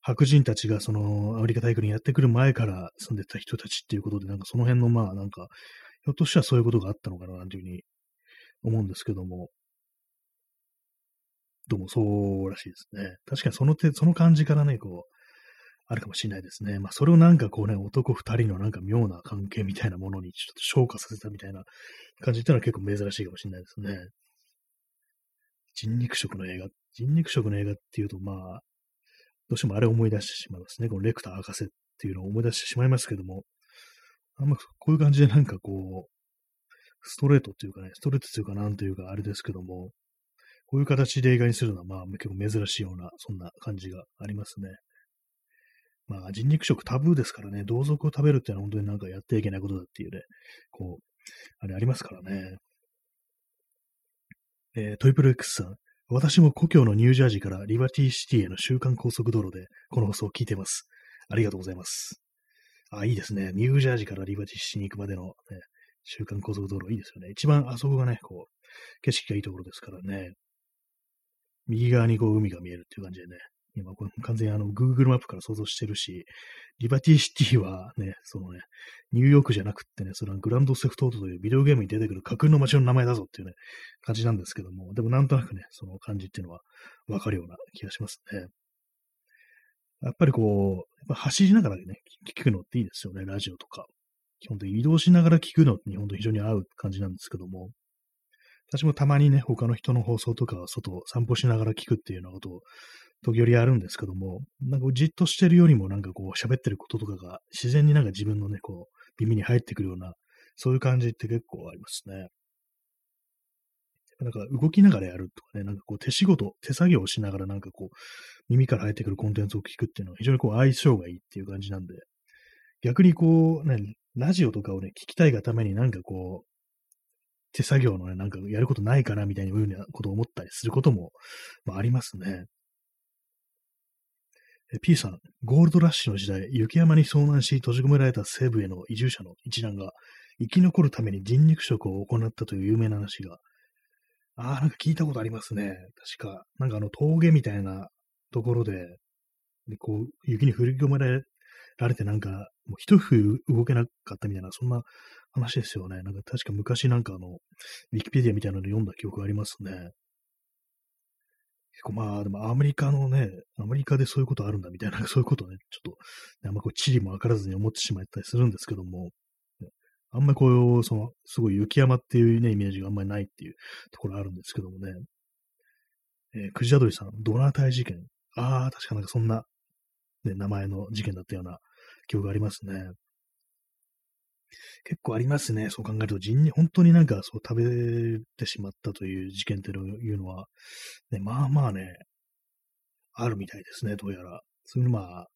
白人たちがそのアメリカ大陸にやってくる前から住んでた人たちっていうことで、なんかその辺のまあなんか、ひょっとしたらそういうことがあったのかななんていうふうに思うんですけども、どうもそうらしいですね。確かにその手、その感じからね、こう、あるかもしれないですね。まあ、それをなんかこうね、男二人のなんか妙な関係みたいなものにちょっと昇華させたみたいな感じっていうのは結構珍しいかもしれないですね。人肉食の映画、人肉食の映画っていうと、まあ、どうしてもあれを思い出してしまいますね。このレクター博士っていうのを思い出してしまいますけども、あんまこういう感じでなんかこう、ストレートっていうかね、ストレートっていうかなんというかあれですけども、こういう形で映画にするのはまあ結構珍しいような、そんな感じがありますね。まあ人肉食タブーですからね、同族を食べるっていうのは本当になんかやっていけないことだっていうね、こう、あれありますからね。えー、トイプル X さん。私も故郷のニュージャージーからリバティシティへの週間高速道路でこの放送を聞いてます。ありがとうございます。あ、いいですね。ニュージャージーからリバティシティに行くまでの、ね、週間高速道路いいですよね。一番あそこがね、こう、景色がいいところですからね。右側にこう海が見えるっていう感じでね。今、これ完全にあの、Google マップから想像してるし、リバティシティはね、そのね、ニューヨークじゃなくってね、それはグランドセフトオートというビデオゲームに出てくる架空の街の名前だぞっていうね、感じなんですけども、でもなんとなくね、その感じっていうのはわかるような気がしますね。やっぱりこう、走りながらね、聞くのっていいですよね、ラジオとか。基本的に移動しながら聞くのって本当非常に合う感じなんですけども、私もたまにね、他の人の放送とかは外散歩しながら聞くっていうようなことを時折あるんですけども、なんかじっとしてるよりもなんかこう喋ってることとかが自然になんか自分のね、こう耳に入ってくるような、そういう感じって結構ありますね。なんか動きながらやるとかね、なんかこう手仕事、手作業をしながらなんかこう耳から入ってくるコンテンツを聞くっていうのは非常にこう相性がいいっていう感じなんで、逆にこうね、ラジオとかをね、聞きたいがためになんかこう、手作業のね、なんかやることないかなみたいなことを思ったりすることも、まあ、ありますね。P さん、ゴールドラッシュの時代、雪山に遭難し閉じ込められた西部への移住者の一覧が、生き残るために人肉食を行ったという有名な話が、ああ、なんか聞いたことありますね。確か、なんかあの峠みたいなところで、でこう、雪に振り込められて、なんか、もう一冬動けなかったみたいな、そんな話ですよね。なんか確か昔なんかあの、ウィキペディアみたいなので読んだ記憶ありますね。結構まあ、でもアメリカのね、アメリカでそういうことあるんだみたいな、そういうことね、ちょっと、あんまこう、地理もわからずに思ってしまったりするんですけども、あんまりこう、その、すごい雪山っていうね、イメージがあんまりないっていうところあるんですけどもね。えー、クジラドリさん、ドナータイ事件。ああ、確かなんかそんな、ね、名前の事件だったような記憶がありますね。結構ありますね。そう考えると、人に、本当になんかそう食べてしまったという事件っていうのは、ね、まあまあね、あるみたいですね、どうやら。それまあ、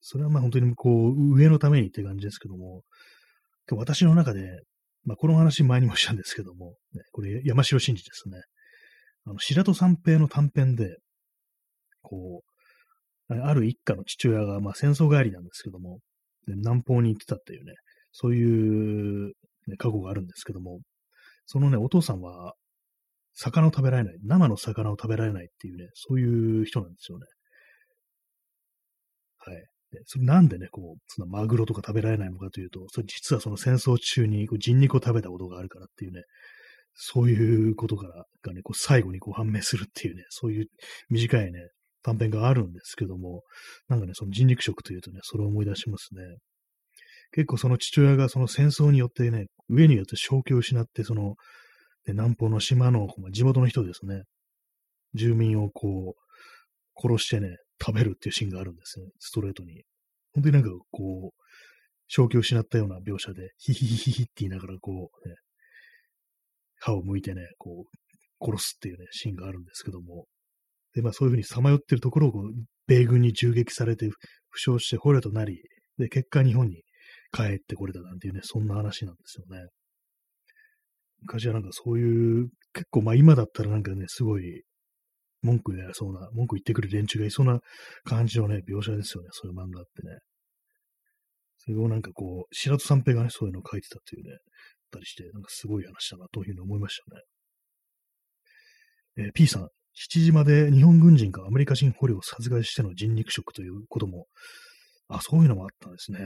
それはまあ本当にこう、上のためにって感じですけども、私の中で、まあこの話前にもしたんですけども、ね、これ山城真司ですね。あの、白戸三平の短編で、こう、ある一家の父親が、まあ戦争帰りなんですけども、南方に行ってたっていうね、そういう、ね、過去があるんですけども、そのね、お父さんは、魚を食べられない、生の魚を食べられないっていうね、そういう人なんですよね。はい。でそれなんでね、こう、そのマグロとか食べられないのかというと、それ実はその戦争中にこう人肉を食べたことがあるからっていうね、そういうことからがね、こう最後にこう判明するっていうね、そういう短いね、短編があるんですけども、なんかね、その人肉食というとね、それを思い出しますね。結構その父親がその戦争によってね、上によって正気を失って、その、ね、南方の島の地元の人ですね、住民をこう、殺してね、食べるっていうシーンがあるんですね、ストレートに。本当になんかこう、正気を失ったような描写で、ヒヒヒヒヒって言いながらこう、ね、歯を向いてね、こう、殺すっていうね、シーンがあるんですけども、で、まあそういうふうにさまよってるところをこう米軍に銃撃されて負傷して捕虜となり、で、結果日本に帰ってこれたなんていうね、そんな話なんですよね。昔はなんかそういう、結構まあ今だったらなんかね、すごい文句やそうな、文句言ってくる連中がいそうな感じのね、描写ですよね、そういう漫画ってね。それをなんかこう、白戸三平がね、そういうのを書いてたっていうね、ったりして、なんかすごい話だなというふうに思いましたね。えー、P さん、七島で日本軍人がアメリカ人捕虜を殺害しての人肉食ということも、あ、そういうのもあったんですね。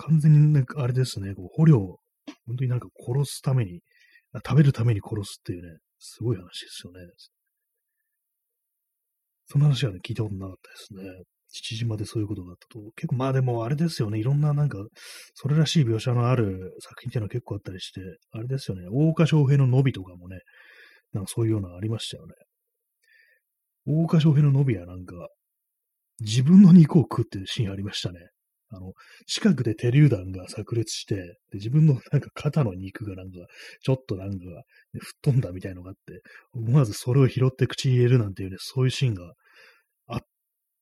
完全に、ね、あれですね、こう捕虜を本当になんか殺すために、食べるために殺すっていうね、すごい話ですよね。その話はね、聞いたことなかったですね。父島でそういうことがあったと。結構まあでもあれですよね。いろんななんか、それらしい描写のある作品っていうのは結構あったりして、あれですよね。大岡翔平の伸びとかもね、なんかそういうようなありましたよね。大岡翔平の伸びはなんか、自分の肉を食うっていうシーンありましたね。あの、近くで手榴弾が炸裂して、で自分の なんか肩の肉がなんか、ちょっとなんか、ね、吹っ飛んだみたいのがあって、思わずそれを拾って口に入れるなんていうね、そういうシーンがあっ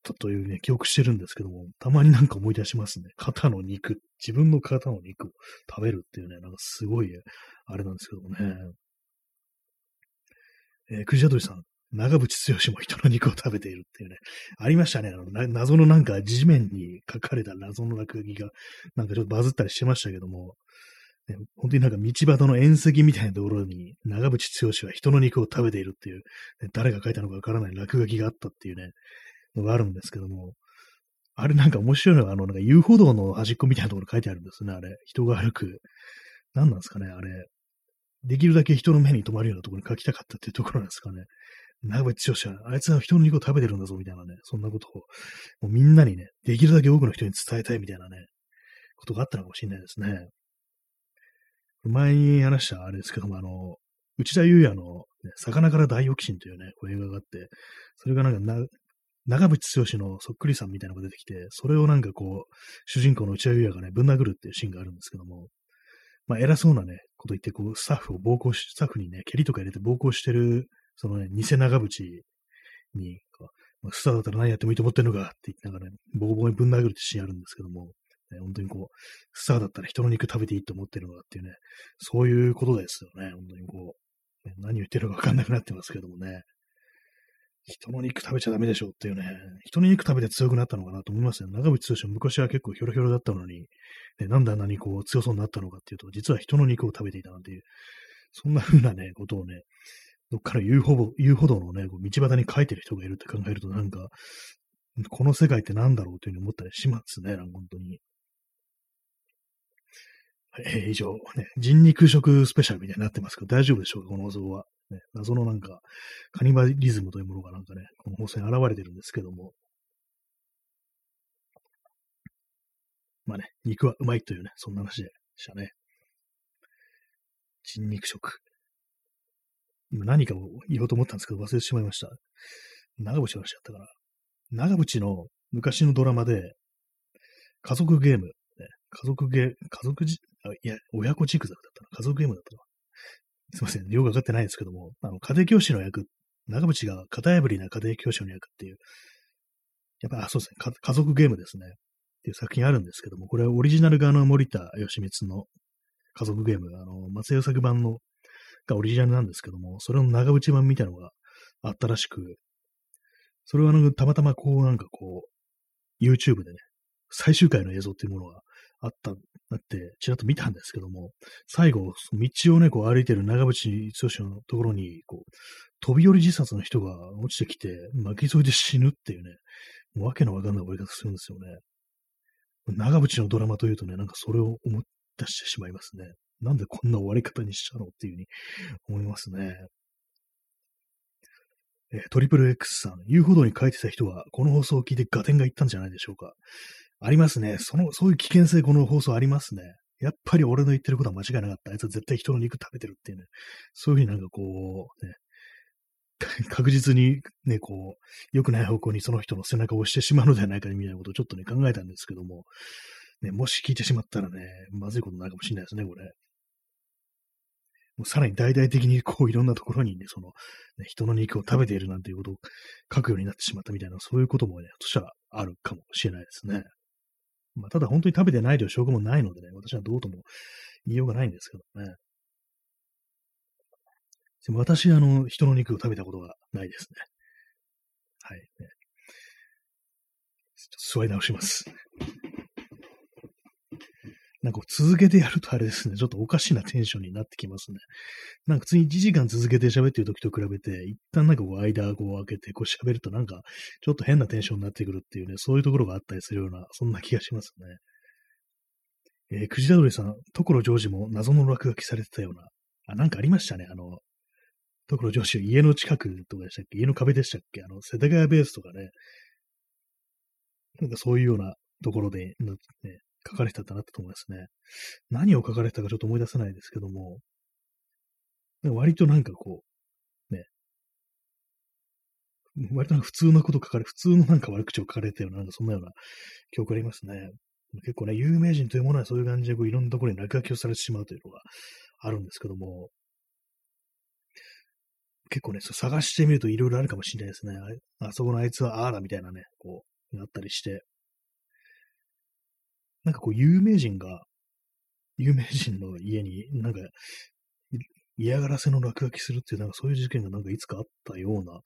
たというね、記憶してるんですけども、たまになんか思い出しますね。肩の肉、自分の肩の肉を食べるっていうね、なんかすごい、あれなんですけどもね。えー、くじあどりさん、長渕剛も人の肉を食べているっていうね、ありましたね。あの謎のなんか地面に書かれた謎の落書きが、なんかちょっとバズったりしてましたけども、ね、本当になんか道端の縁石みたいなところに、長渕剛は人の肉を食べているっていう、ね、誰が書いたのかわからない落書きがあったっていうね、のがあるんですけども、あれなんか面白いのが、あの、なんか遊歩道の端っこみたいなところ書いてあるんですね、あれ。人が歩く。何なんですかね、あれ。できるだけ人の目に留まるようなところに書きたかったっていうところなんですかね。長渕剛は、あいつは人の肉を食べてるんだぞ、みたいなね、そんなことを、もうみんなにね、できるだけ多くの人に伝えたいみたいなね、ことがあったのかもしれないですね。前に話したあれですけども、あの、内田祐也の、ね、魚から大オキシンというね、こう映画があって、それがなんかな、長渕剛のそっくりさんみたいなのが出てきて、それをなんかこう、主人公の内田祐也がね、ぶん殴るっていうシーンがあるんですけども、まあ偉そうなね、こと言って、こう、スタッフを暴行し、スタッフにね、蹴りとか入れて暴行してるそのね、偽長渕に、ま、スターだったら何やってもいいと思ってんのかって言ってながらね、ボコボコにぶん殴るってシーンあるんですけども、ね、本当にこう、スターだったら人の肉食べていいと思ってるのかっていうね、そういうことですよね。本当にこう、ね、何言ってるかわかんなくなってますけどもね。人の肉食べちゃダメでしょっていうね、人の肉食べて強くなったのかなと思いますね。長渕剛昔は結構ヒョロヒョロだったのに、ね、なんであんなにこう強そうになったのかっていうと、実は人の肉を食べていたなんていう、そんな風なね、ことをね、どっから遊歩遊歩道のね、こう道端に書いてる人がいるって考えると、なんか、この世界って何だろうというふうに思ったりしますね、なんか本当に。えー、以上、ね、人肉食スペシャルみたいになってますけど、大丈夫でしょうか、この放送は。ね、謎のなんか、カニバリズムというものがなんかね、この放送に現れてるんですけども。まあね、肉はうまいというね、そんな話でしたね。人肉食。今何かを言おうと思ったんですけど忘れてしまいました。長渕の話だったから。長渕の昔のドラマで、家族ゲーム、ね、家族ゲー、家族じ、あいや、親子ジグザグだったな。家族ゲームだったな。すいません、よくわかってないですけども、あの、家庭教師の役、長渕が型破りな家庭教師の役っていう、やっぱ、あ、そうですね、家族ゲームですね。っていう作品あるんですけども、これはオリジナル側の森田義満の家族ゲーム、あの、松江作版のがオリジナルなんですけども、それの長渕版みたいなのがあったらしく、それはあの、たまたまこうなんかこう、YouTube でね、最終回の映像っていうものがあった、なって、ちらっと見たんですけども、最後、道をね、こう歩いてる長渕剛のところに、こう、飛び降り自殺の人が落ちてきて、巻き添えで死ぬっていうね、もうわけのわかんない終わり方するんですよね。長渕のドラマというとね、なんかそれを思い出してしまいますね。なんでこんな終わり方にしたのっていうふうに思いますね。え、トリプル X さん、言うほどに書いてた人は、この放送を聞いて合点がいったんじゃないでしょうか。ありますね。その、そういう危険性、この放送ありますね。やっぱり俺の言ってることは間違いなかった。あいつは絶対人の肉食べてるっていうね。そういうふうになんかこう、ね、確実にね、こう、良くない方向にその人の背中を押してしまうのではないかみたいなことをちょっとね、考えたんですけども、ね、もし聞いてしまったらね、まずいことになるかもしれないですね、これ。もうさらに大々的にこういろんなところにね、その、ね、人の肉を食べているなんていうことを書くようになってしまったみたいな、そういうこともね、としたらあるかもしれないですね。まあ、ただ本当に食べてないという証拠もないのでね、私はどうとも言いようがないんですけどね。でも私、あの、人の肉を食べたことがないですね。はい、ね。座り直します。なんか続けてやるとあれですね、ちょっとおかしなテンションになってきますね。なんか次1時間続けて喋ってる時と比べて、一旦なんかこう間を開けてこう喋るとなんかちょっと変なテンションになってくるっていうね、そういうところがあったりするような、そんな気がしますね。えー、くじだどりさん、所ジョージも謎の落書きされてたような、あ、なんかありましたね。あの、所ジョージ、家の近くとかでしたっけ？家の壁でしたっけ？あの、世田谷ベースとかね、なんかそういうようなところで、ね、書かれてたんだなと思いますね。何を書かれてたかちょっと思い出せないですけども、割となんかこう、ね、割と普通のこと書かれ、普通のなんか悪口を書かれたような、なんかそんなような記憶ありますね。結構ね、有名人というものはそういう感じでこういろんなところに落書きをされてしまうというのがあるんですけども、結構ね、そう探してみるといろいろあるかもしれないですね。ああそこのあいつはああだみたいなね、こう、あったりして、なんかこう、有名人が、有名人の家になんか、嫌がらせの落書きするっていう、なんかそういう事件がなんかいつかあったような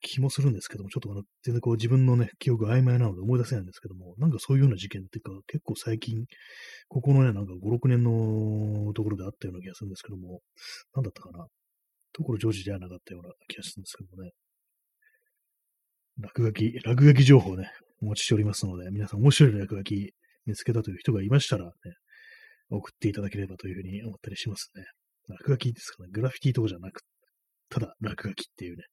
気もするんですけども、ちょっとあの、全然こう自分のね、記憶曖昧なので思い出せないんですけども、なんかそういうような事件っていうか、結構最近、ここのね、なんか5、6年のところであったような気がするんですけども、なんだったかな？ところジョージではなかったような気がするんですけどもね。落書き、落書き情報ね、お持ちしておりますので、皆さん面白い落書き見つけたという人がいましたら、ね、送っていただければというふうに思ったりしますね。落書きですかね。グラフィティとかじゃなく、ただ落書きっていうね、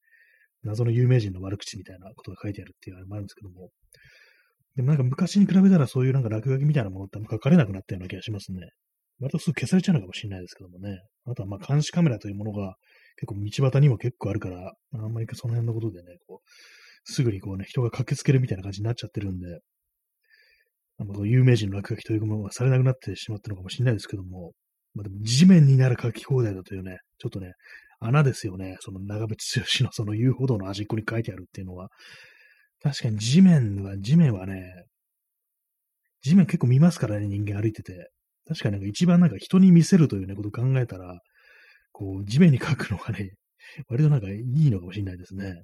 謎の有名人の悪口みたいなことが書いてあるっていうのもあるんですけども、でもなんか昔に比べたらそういうなんか落書きみたいなものってあんま書かれなくなったような気がしますね。割とすぐ消されちゃうのかもしれないですけどもね。あとはまあ監視カメラというものが結構道端にも結構あるから、あんまりその辺のことでね、こう、すぐにこうね、人が駆けつけるみたいな感じになっちゃってるんで、有名人の落書きというものがされなくなってしまったのかもしれないですけども、まあ、でも地面になる書き放題だというね、ちょっとね、穴ですよね。その長渕剛のその遊歩道の端っこに書いてあるっていうのは。確かに地面は、地面はね、地面結構見ますからね、人間歩いてて。確かになんか一番なんか人に見せるというね、ことを考えたら、こう、地面に書くのがね、割となんかいいのかもしれないですね。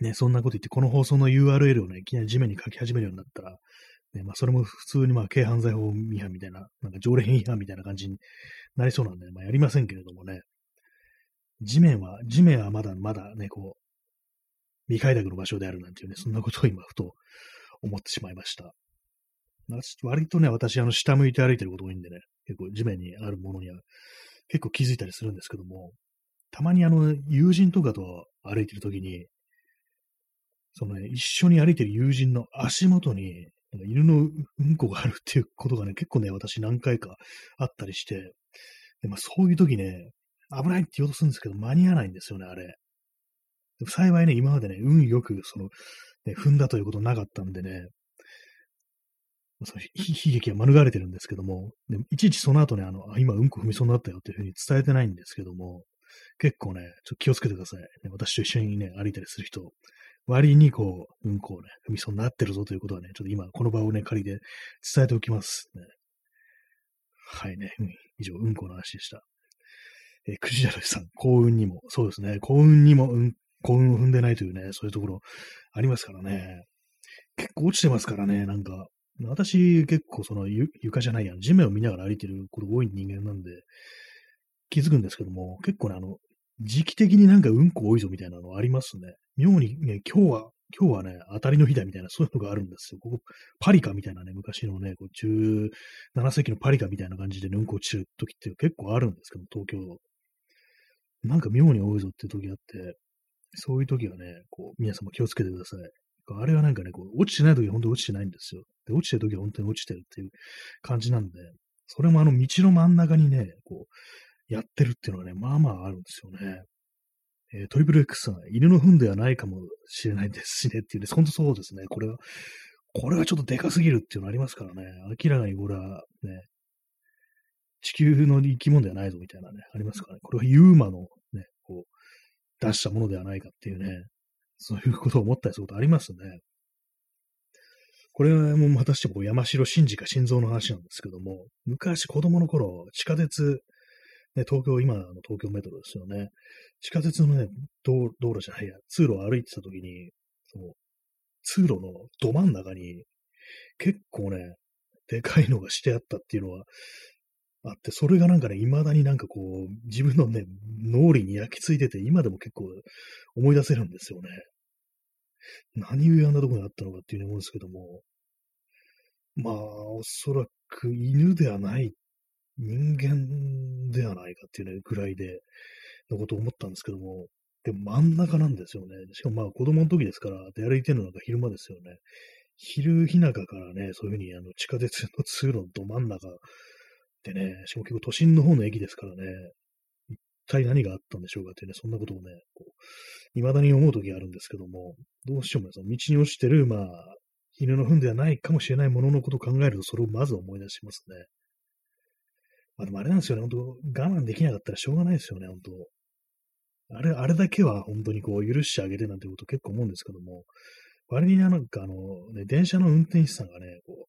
ね、そんなこと言って、この放送の URL をね、いきなり地面に書き始めるようになったら、ね、まあ、それも普通にまあ、軽犯罪法違反みたいな、なんか条例違反みたいな感じになりそうなんで、まあ、やりませんけれどもね、地面は、地面はまだまだね、こう、未開拓の場所であるなんていうね、そんなことを今、ふと思ってしまいました。割とね、私、あの、下向いて歩いてること多いんでね、結構地面にあるものには結構気づいたりするんですけども、たまにあの、友人とかと歩いてるときに、そのね、一緒に歩いてる友人の足元に、犬のうんこがあるっていうことがね、結構ね、私何回かあったりして、でまあ、そういう時ね、危ないって言おうとするんですけど、間に合わないんですよね、あれ。でも幸いね、今までね、運よく、その、ね、踏んだということなかったんでね、その悲劇は免れてるんですけども、でもいちいちその後ね、あの、今うんこ踏みそうになったよっていうふうに伝えてないんですけども、結構ね、ちょっと気をつけてください。ね、私と一緒にね、歩いたりする人、割にこう、うんこをね、踏みそうになってるぞということはね、ちょっと今、この場をね、借りて伝えておきますね。はいね、うん、以上、うんこの話でした。えー、くじだるさん、幸運にも、そうですね、幸運にも、うん、幸運を踏んでないというね、そういうところありますからね。結構落ちてますからね、なんか。私、結構その床じゃないやん、地面を見ながら歩いてること多い人間なんで、気づくんですけども、結構ね、あの、時期的になんかうんこ多いぞみたいなのありますね。妙にね、今日は、今日はね、当たりの日だみたいな、そういうのがあるんですよ。ここ、パリカみたいなね、昔のね、こう17世紀のパリカみたいな感じで、ね、うんこ落ちる時って結構あるんですけど、東京。なんか妙に多いぞっていう時あって、そういう時はね、こう、皆様気をつけてください。あれはなんかね、こう、落ちてない時は本当に落ちてないんですよ。で、落ちてる時は本当に落ちてるっていう感じなんで、それもあの道の真ん中にね、こう、やってるっていうのはね、まあまああるんですよね。えー、トリプル X さん、犬の糞ではないかもしれないですしねっていうね、本当そうですね。これは、これはちょっとでかすぎるっていうのありますからね。明らかにこれはね、地球の生き物ではないぞみたいなね、ありますからね。これはユーマのね、こう、出したものではないかっていうね、そういうことを思ったりすることありますね。これはもうまたしても山城真司か心臓の話なんですけども、昔子供の頃、地下鉄、ね、東京、今の東京メトロですよね。地下鉄のね、道道路じゃないや、通路を歩いてた時に、その、通路のど真ん中に、結構ね、でかいのがしてあったっていうのは、あって、それがなんかね、未だになんかこう、自分のね、脳裏に焼き付いてて、今でも結構思い出せるんですよね。何をやんだとこにあったのかっていうふうに思うんですけども、まあ、おそらく犬ではない、人間ではないかっていうね、ぐらいで、のことを思ったんですけども、で真ん中なんですよね。しかもまあ子供の時ですから、出歩いてるのなんか昼間ですよね。昼日中からね、そういうふうにあの地下鉄の通路のど真ん中でね、しかも結構都心の方の駅ですからね、一体何があったんでしょうかっていうね、そんなことをね、こう、未だに思う時があるんですけども、どうしてもね、その道に落ちてる、まあ、犬の糞ではないかもしれないもののことを考えると、それをまず思い出しますね。まあでもあれなんですよね、本当我慢できなかったらしょうがないですよね、本当。あれ、あれだけは本当にこう許してあげてなんてこと結構思うんですけども、割になんかあの、ね、電車の運転手さんがね、こ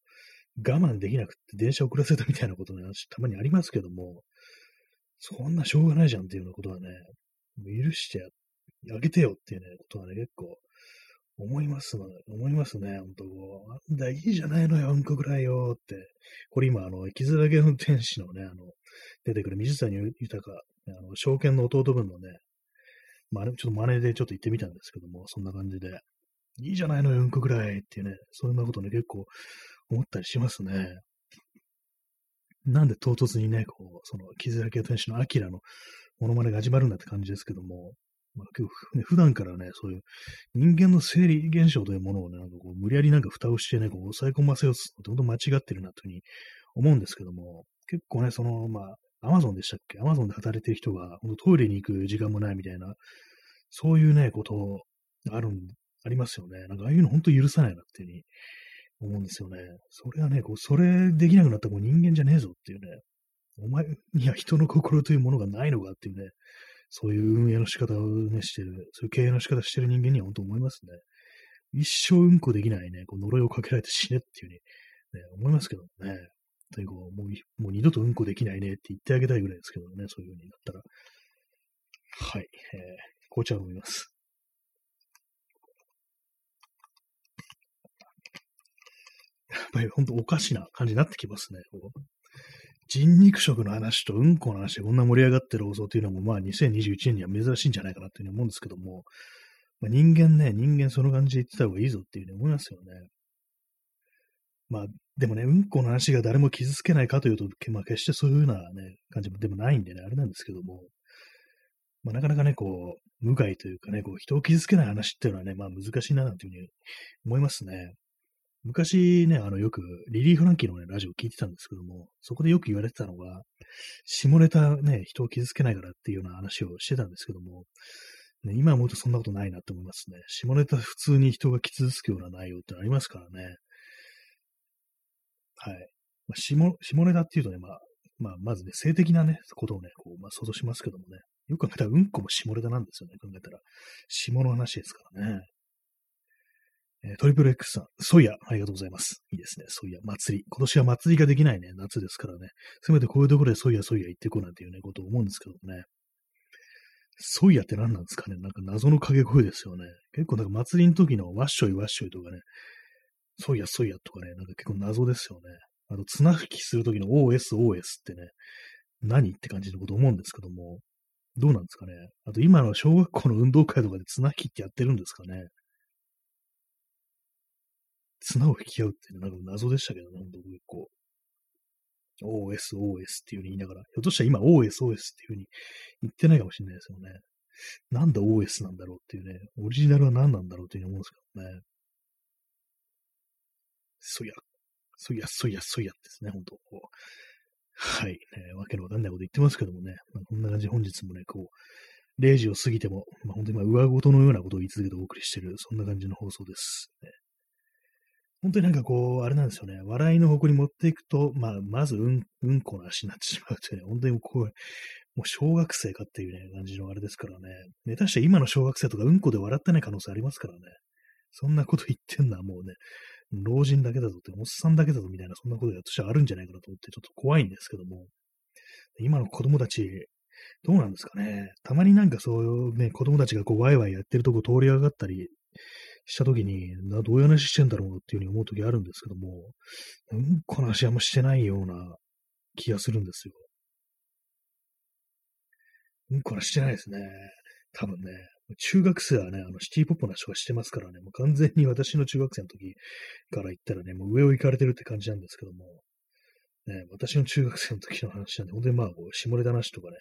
う、我慢できなくて電車遅らせたみたいなことね、たまにありますけども、そんなしょうがないじゃんっていうようなことはね、許してあげてよっていうね、ことはね、結構思いますの、思いますね、本当こう。なんだ、いいじゃないのよ、うんこぐらいよって。これ今、あの、生きづらげ運転士のね、あの、出てくる水谷豊、あの、証券の弟分のね、まあ、ちょっと真似でちょっと言ってみたんですけども、そんな感じで、いいじゃないのよ、うんこぐらいっていうね、そんなことね、結構思ったりしますね。なんで唐突にね、こう、その、傷だけ天使のアキラのモノマネが始まるんだって感じですけども、まあ、ね、普段からね、そういう人間の生理現象というものをね、なんかこう無理やりなんか蓋をしてね、こう抑え込ませようとすると、本当間違ってるなというふうに思うんですけども、結構ね、その、まあ、アマゾンでしたっけ？アマゾンで働いてる人が、本当トイレに行く時間もないみたいな、そういうね、ことあるん、ありますよね。なんかああいうの本当許さないなっていうふうに思うんですよね。それはね、こう、それできなくなったらもう人間じゃねえぞっていうね、お前には人の心というものがないのかっていうね、そういう運営の仕方をね、してる、そういう経営の仕方してる人間には本当思いますね。一生うんこできないね、こう呪いをかけられて死ねっていうふうに、ね、思いますけどね。とにかもう、もう二度とうんこできないねって言ってあげたいぐらいですけどね、そういう風になったら。はい、えー、紅茶を飲みます。やっぱり本当おかしな感じになってきますね。人肉食の話とうんこの話でこんな盛り上がってる放送というのも、まあ2021年には珍しいんじゃないかなというふうに思うんですけども、まあ、人間ね、人間その感じで言ってた方がいいぞっていうふうに思いますよね。まあ、でもね、うんこの話が誰も傷つけないかというと、まあ、決してそういうようなね、感じでもないんでね、あれなんですけども、まあ、なかなかね、こう、無害というかね、こう、人を傷つけない話っていうのはね、まあ、難しいな、なんていうふうに思いますね。昔ね、あの、よく、リリー・フランキーのね、ラジオ聞いてたんですけども、そこでよく言われてたのが、下ネタね、人を傷つけないからっていうような話をしてたんですけども、ね、今思うとそんなことないなって思いますね。下ネタ普通に人が傷つくような内容ってありますからね。はい。まあ、下、下ネタっていうとね、まあ、まあ、まずね、性的なね、ことをね、こう、まあ、想像しますけどもね、よく考えたら、うんこも下ネタなんですよね、考えたら。下の話ですからね。え、トリプル X さん、ソイヤ、ありがとうございます。いいですね、ソイヤ、祭り。今年は祭りができないね、夏ですからね。せめてこういうところでソイヤ、ソイヤ言ってこうなんていうね、ことを思うんですけどもね。ソイヤって何なんですかねなんか謎の掛け声ですよね。結構なんか祭りの時のワッショイワッショイとかね、ソイヤ、ソイヤとかね、なんか結構謎ですよね。あの、綱引きするときの OS、OS ってね、何って感じのこと思うんですけども、どうなんですかね。あと今の小学校の運動会とかで綱引きってやってるんですかね。綱を引き合うってなんか謎でしたけどね、ほんと結構。OS、OS っていう風に言いながら、ひょっとしたら今 OS、OS っていう風に言ってないかもしれないですよね。なんで OS なんだろうっていうね、オリジナルは何なんだろうっていうふうに思うんですけどね。そや、そや、そや、そやですね、ほんと。はい、ね。わけのわかんないこと言ってますけどもね。まあ、こんな感じで本日もね、こう、0時を過ぎても、まあ、本当にまあ上ごとのようなことを言い続けてお送りしてる、そんな感じの放送です、ね。本当になんかこう、あれなんですよね。笑いの方向に持っていくと、まあ、まずうん、うんこの足になってしまうというね、本当にこう、もう小学生かっていうね、感じのあれですからね。ね、確か今の小学生とかうんこで笑ってない可能性ありますからね。そんなこと言ってんのはもうね、老人だけだぞって、おっさんだけだぞみたいな、そんなことが私はあるんじゃないかなと思って、ちょっと怖いんですけども、今の子供たち、どうなんですかね。たまになんかそういうね、子供たちがこうワイワイやってるとこ通り上がったりしたときに、な、どういう話してんだろうっていうふうに思うときあるんですけども、うんこの話あんましてないような気がするんですよ。うんこはしてないですね。多分ね。中学生はね、あの、シティポップな人がしてますからね、もう完全に私の中学生の時から言ったらね、もう上を行かれてるって感じなんですけども、ね、私の中学生の時の話なんで、本当にまあ、こう、下ネタなしとかね、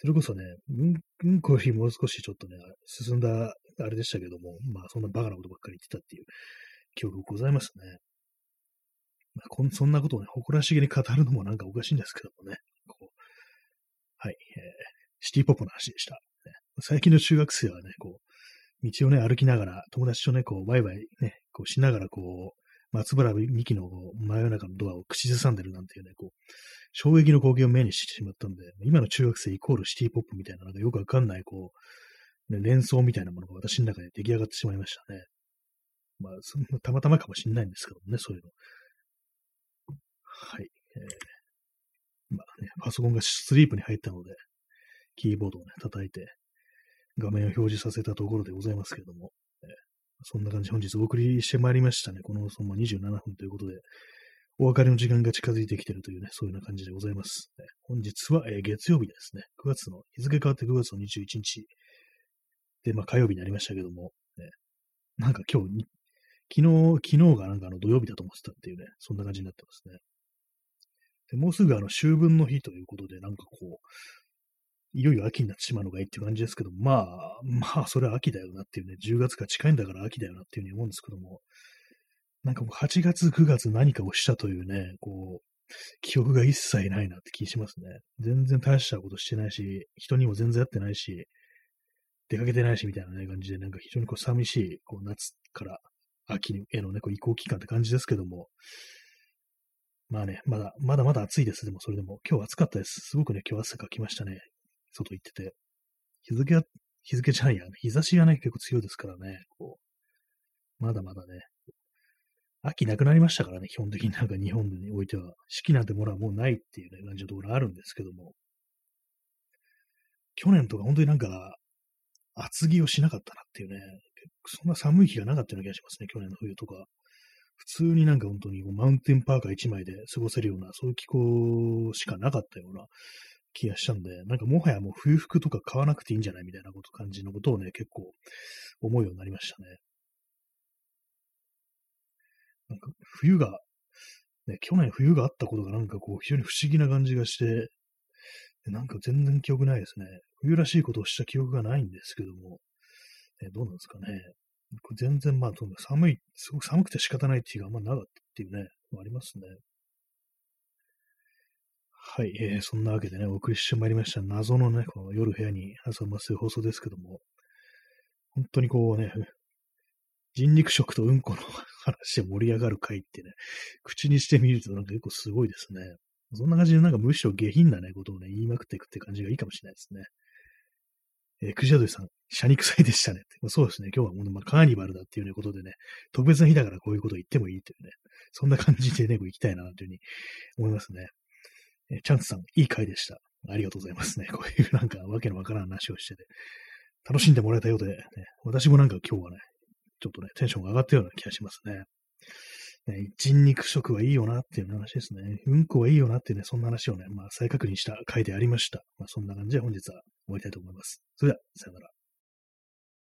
それこそね、うん、うんこよりもう少しちょっとね、進んだあれでしたけども、まあ、そんなバカなことばっかり言ってたっていう記憶ございますね。まあ、こんそんなことをね、誇らしげに語るのもなんかおかしいんですけどもね。こうはい、えー、シティポップの話でした。最近の中学生はね、こう、道をね、歩きながら、友達とね、こう、ワイワイね、こうしながら、こう、松原美樹の真夜中のドアを口ずさんでるなんていうね、こう、衝撃の光景を目にしてしまったんで、今の中学生イコールシティポップみたいな、なんかよくわかんない、こう、ね、連想みたいなものが私の中で出来上がってしまいましたね。まあ、そたまたまかもしれないんですけどもね、そういうの。はい。えー、まあね、パソコンがスリープに入ったので、キーボードをね、叩いて、画面を表示させたところでございますけれども、そんな感じ本日お送りしてまいりましたね。この放送も27分ということで、お別れの時間が近づいてきてるというね、そういうような感じでございます。本日は、えー、月曜日ですね。9月の、日付変わって9月の21日で、まあ火曜日になりましたけども、ね、なんか今日昨日、昨日がなんかあの土曜日だと思ってたっていうね、そんな感じになってますね。でもうすぐあの秋分の日ということで、なんかこう、いよいよ秋になってしまうのがいいっていう感じですけど、まあ、まあ、それは秋だよなっていうね、10月が近いんだから秋だよなっていうふうに思うんですけども、なんかもう8月、9月何かをしたというね、こう、記憶が一切ないなって気しますね。全然大したことしてないし、人にも全然会ってないし、出かけてないしみたいなね、感じで、なんか非常にこう寂しい、こう夏から秋へのね、こう移行期間って感じですけども、まあね、まだ、まだまだ暑いです。でもそれでも、今日暑かったです。すごくね、今日汗かきましたね。外行ってて。日付は、日付じゃないや、日差しがね、結構強いですからね、こう、まだまだね、秋なくなりましたからね、基本的に。なんか日本においては、四季なんてものはもうないっていうね、感じのところあるんですけども、去年とか本当になんか、厚着をしなかったなっていうね、そんな寒い日がなかったような気がしますね、去年の冬とか。普通になんか本当にマウンテンパーカー1枚で過ごせるような、そういう気候しかなかったような気がしたんで、なんかもはやもう冬服とか買わなくていいんじゃないみたいなこと感じのことをね、結構思うようになりましたね。なんか冬が、ね、去年冬があったことがなんかこう非常に不思議な感じがして、なんか全然記憶ないですね。冬らしいことをした記憶がないんですけども、ね、どうなんですかね。全然まあ、寒い、すごく寒くて仕方ないっていうがあんまなかったっていうね、ありますね。はい、えー、そんなわけでね、お送りしてまいりました。謎のね、この夜部屋に挟ます放送ですけども、本当にこうね、人肉食とうんこの話で盛り上がる回ってね、口にしてみるとなんか結構すごいですね。そんな感じでなんかむしろ下品なね、ことをね、言いまくっていくって感じがいいかもしれないですね。えー、クジラドリさん、シャニ臭いでしたね。そうですね。今日はもう、まあ、カーニバルだっていう、ね、ことでね、特別な日だからこういうこと言ってもいいというね、そんな感じでね、行きたいなというふうに思いますね。えチャンツさん、いい回でした。ありがとうございますね。こういうなんかわけのわからん話をしてて、楽しんでもらえたようで、ね、私もなんか今日はね、ちょっとね、テンションが上がったような気がしますね。ね、人肉食はいいよなっていう話ですね。うんこはいいよなっていうね、そんな話をね、まあ再確認した回でありました。まあそんな感じで本日は終わりたいと思います。それでは、さよなら。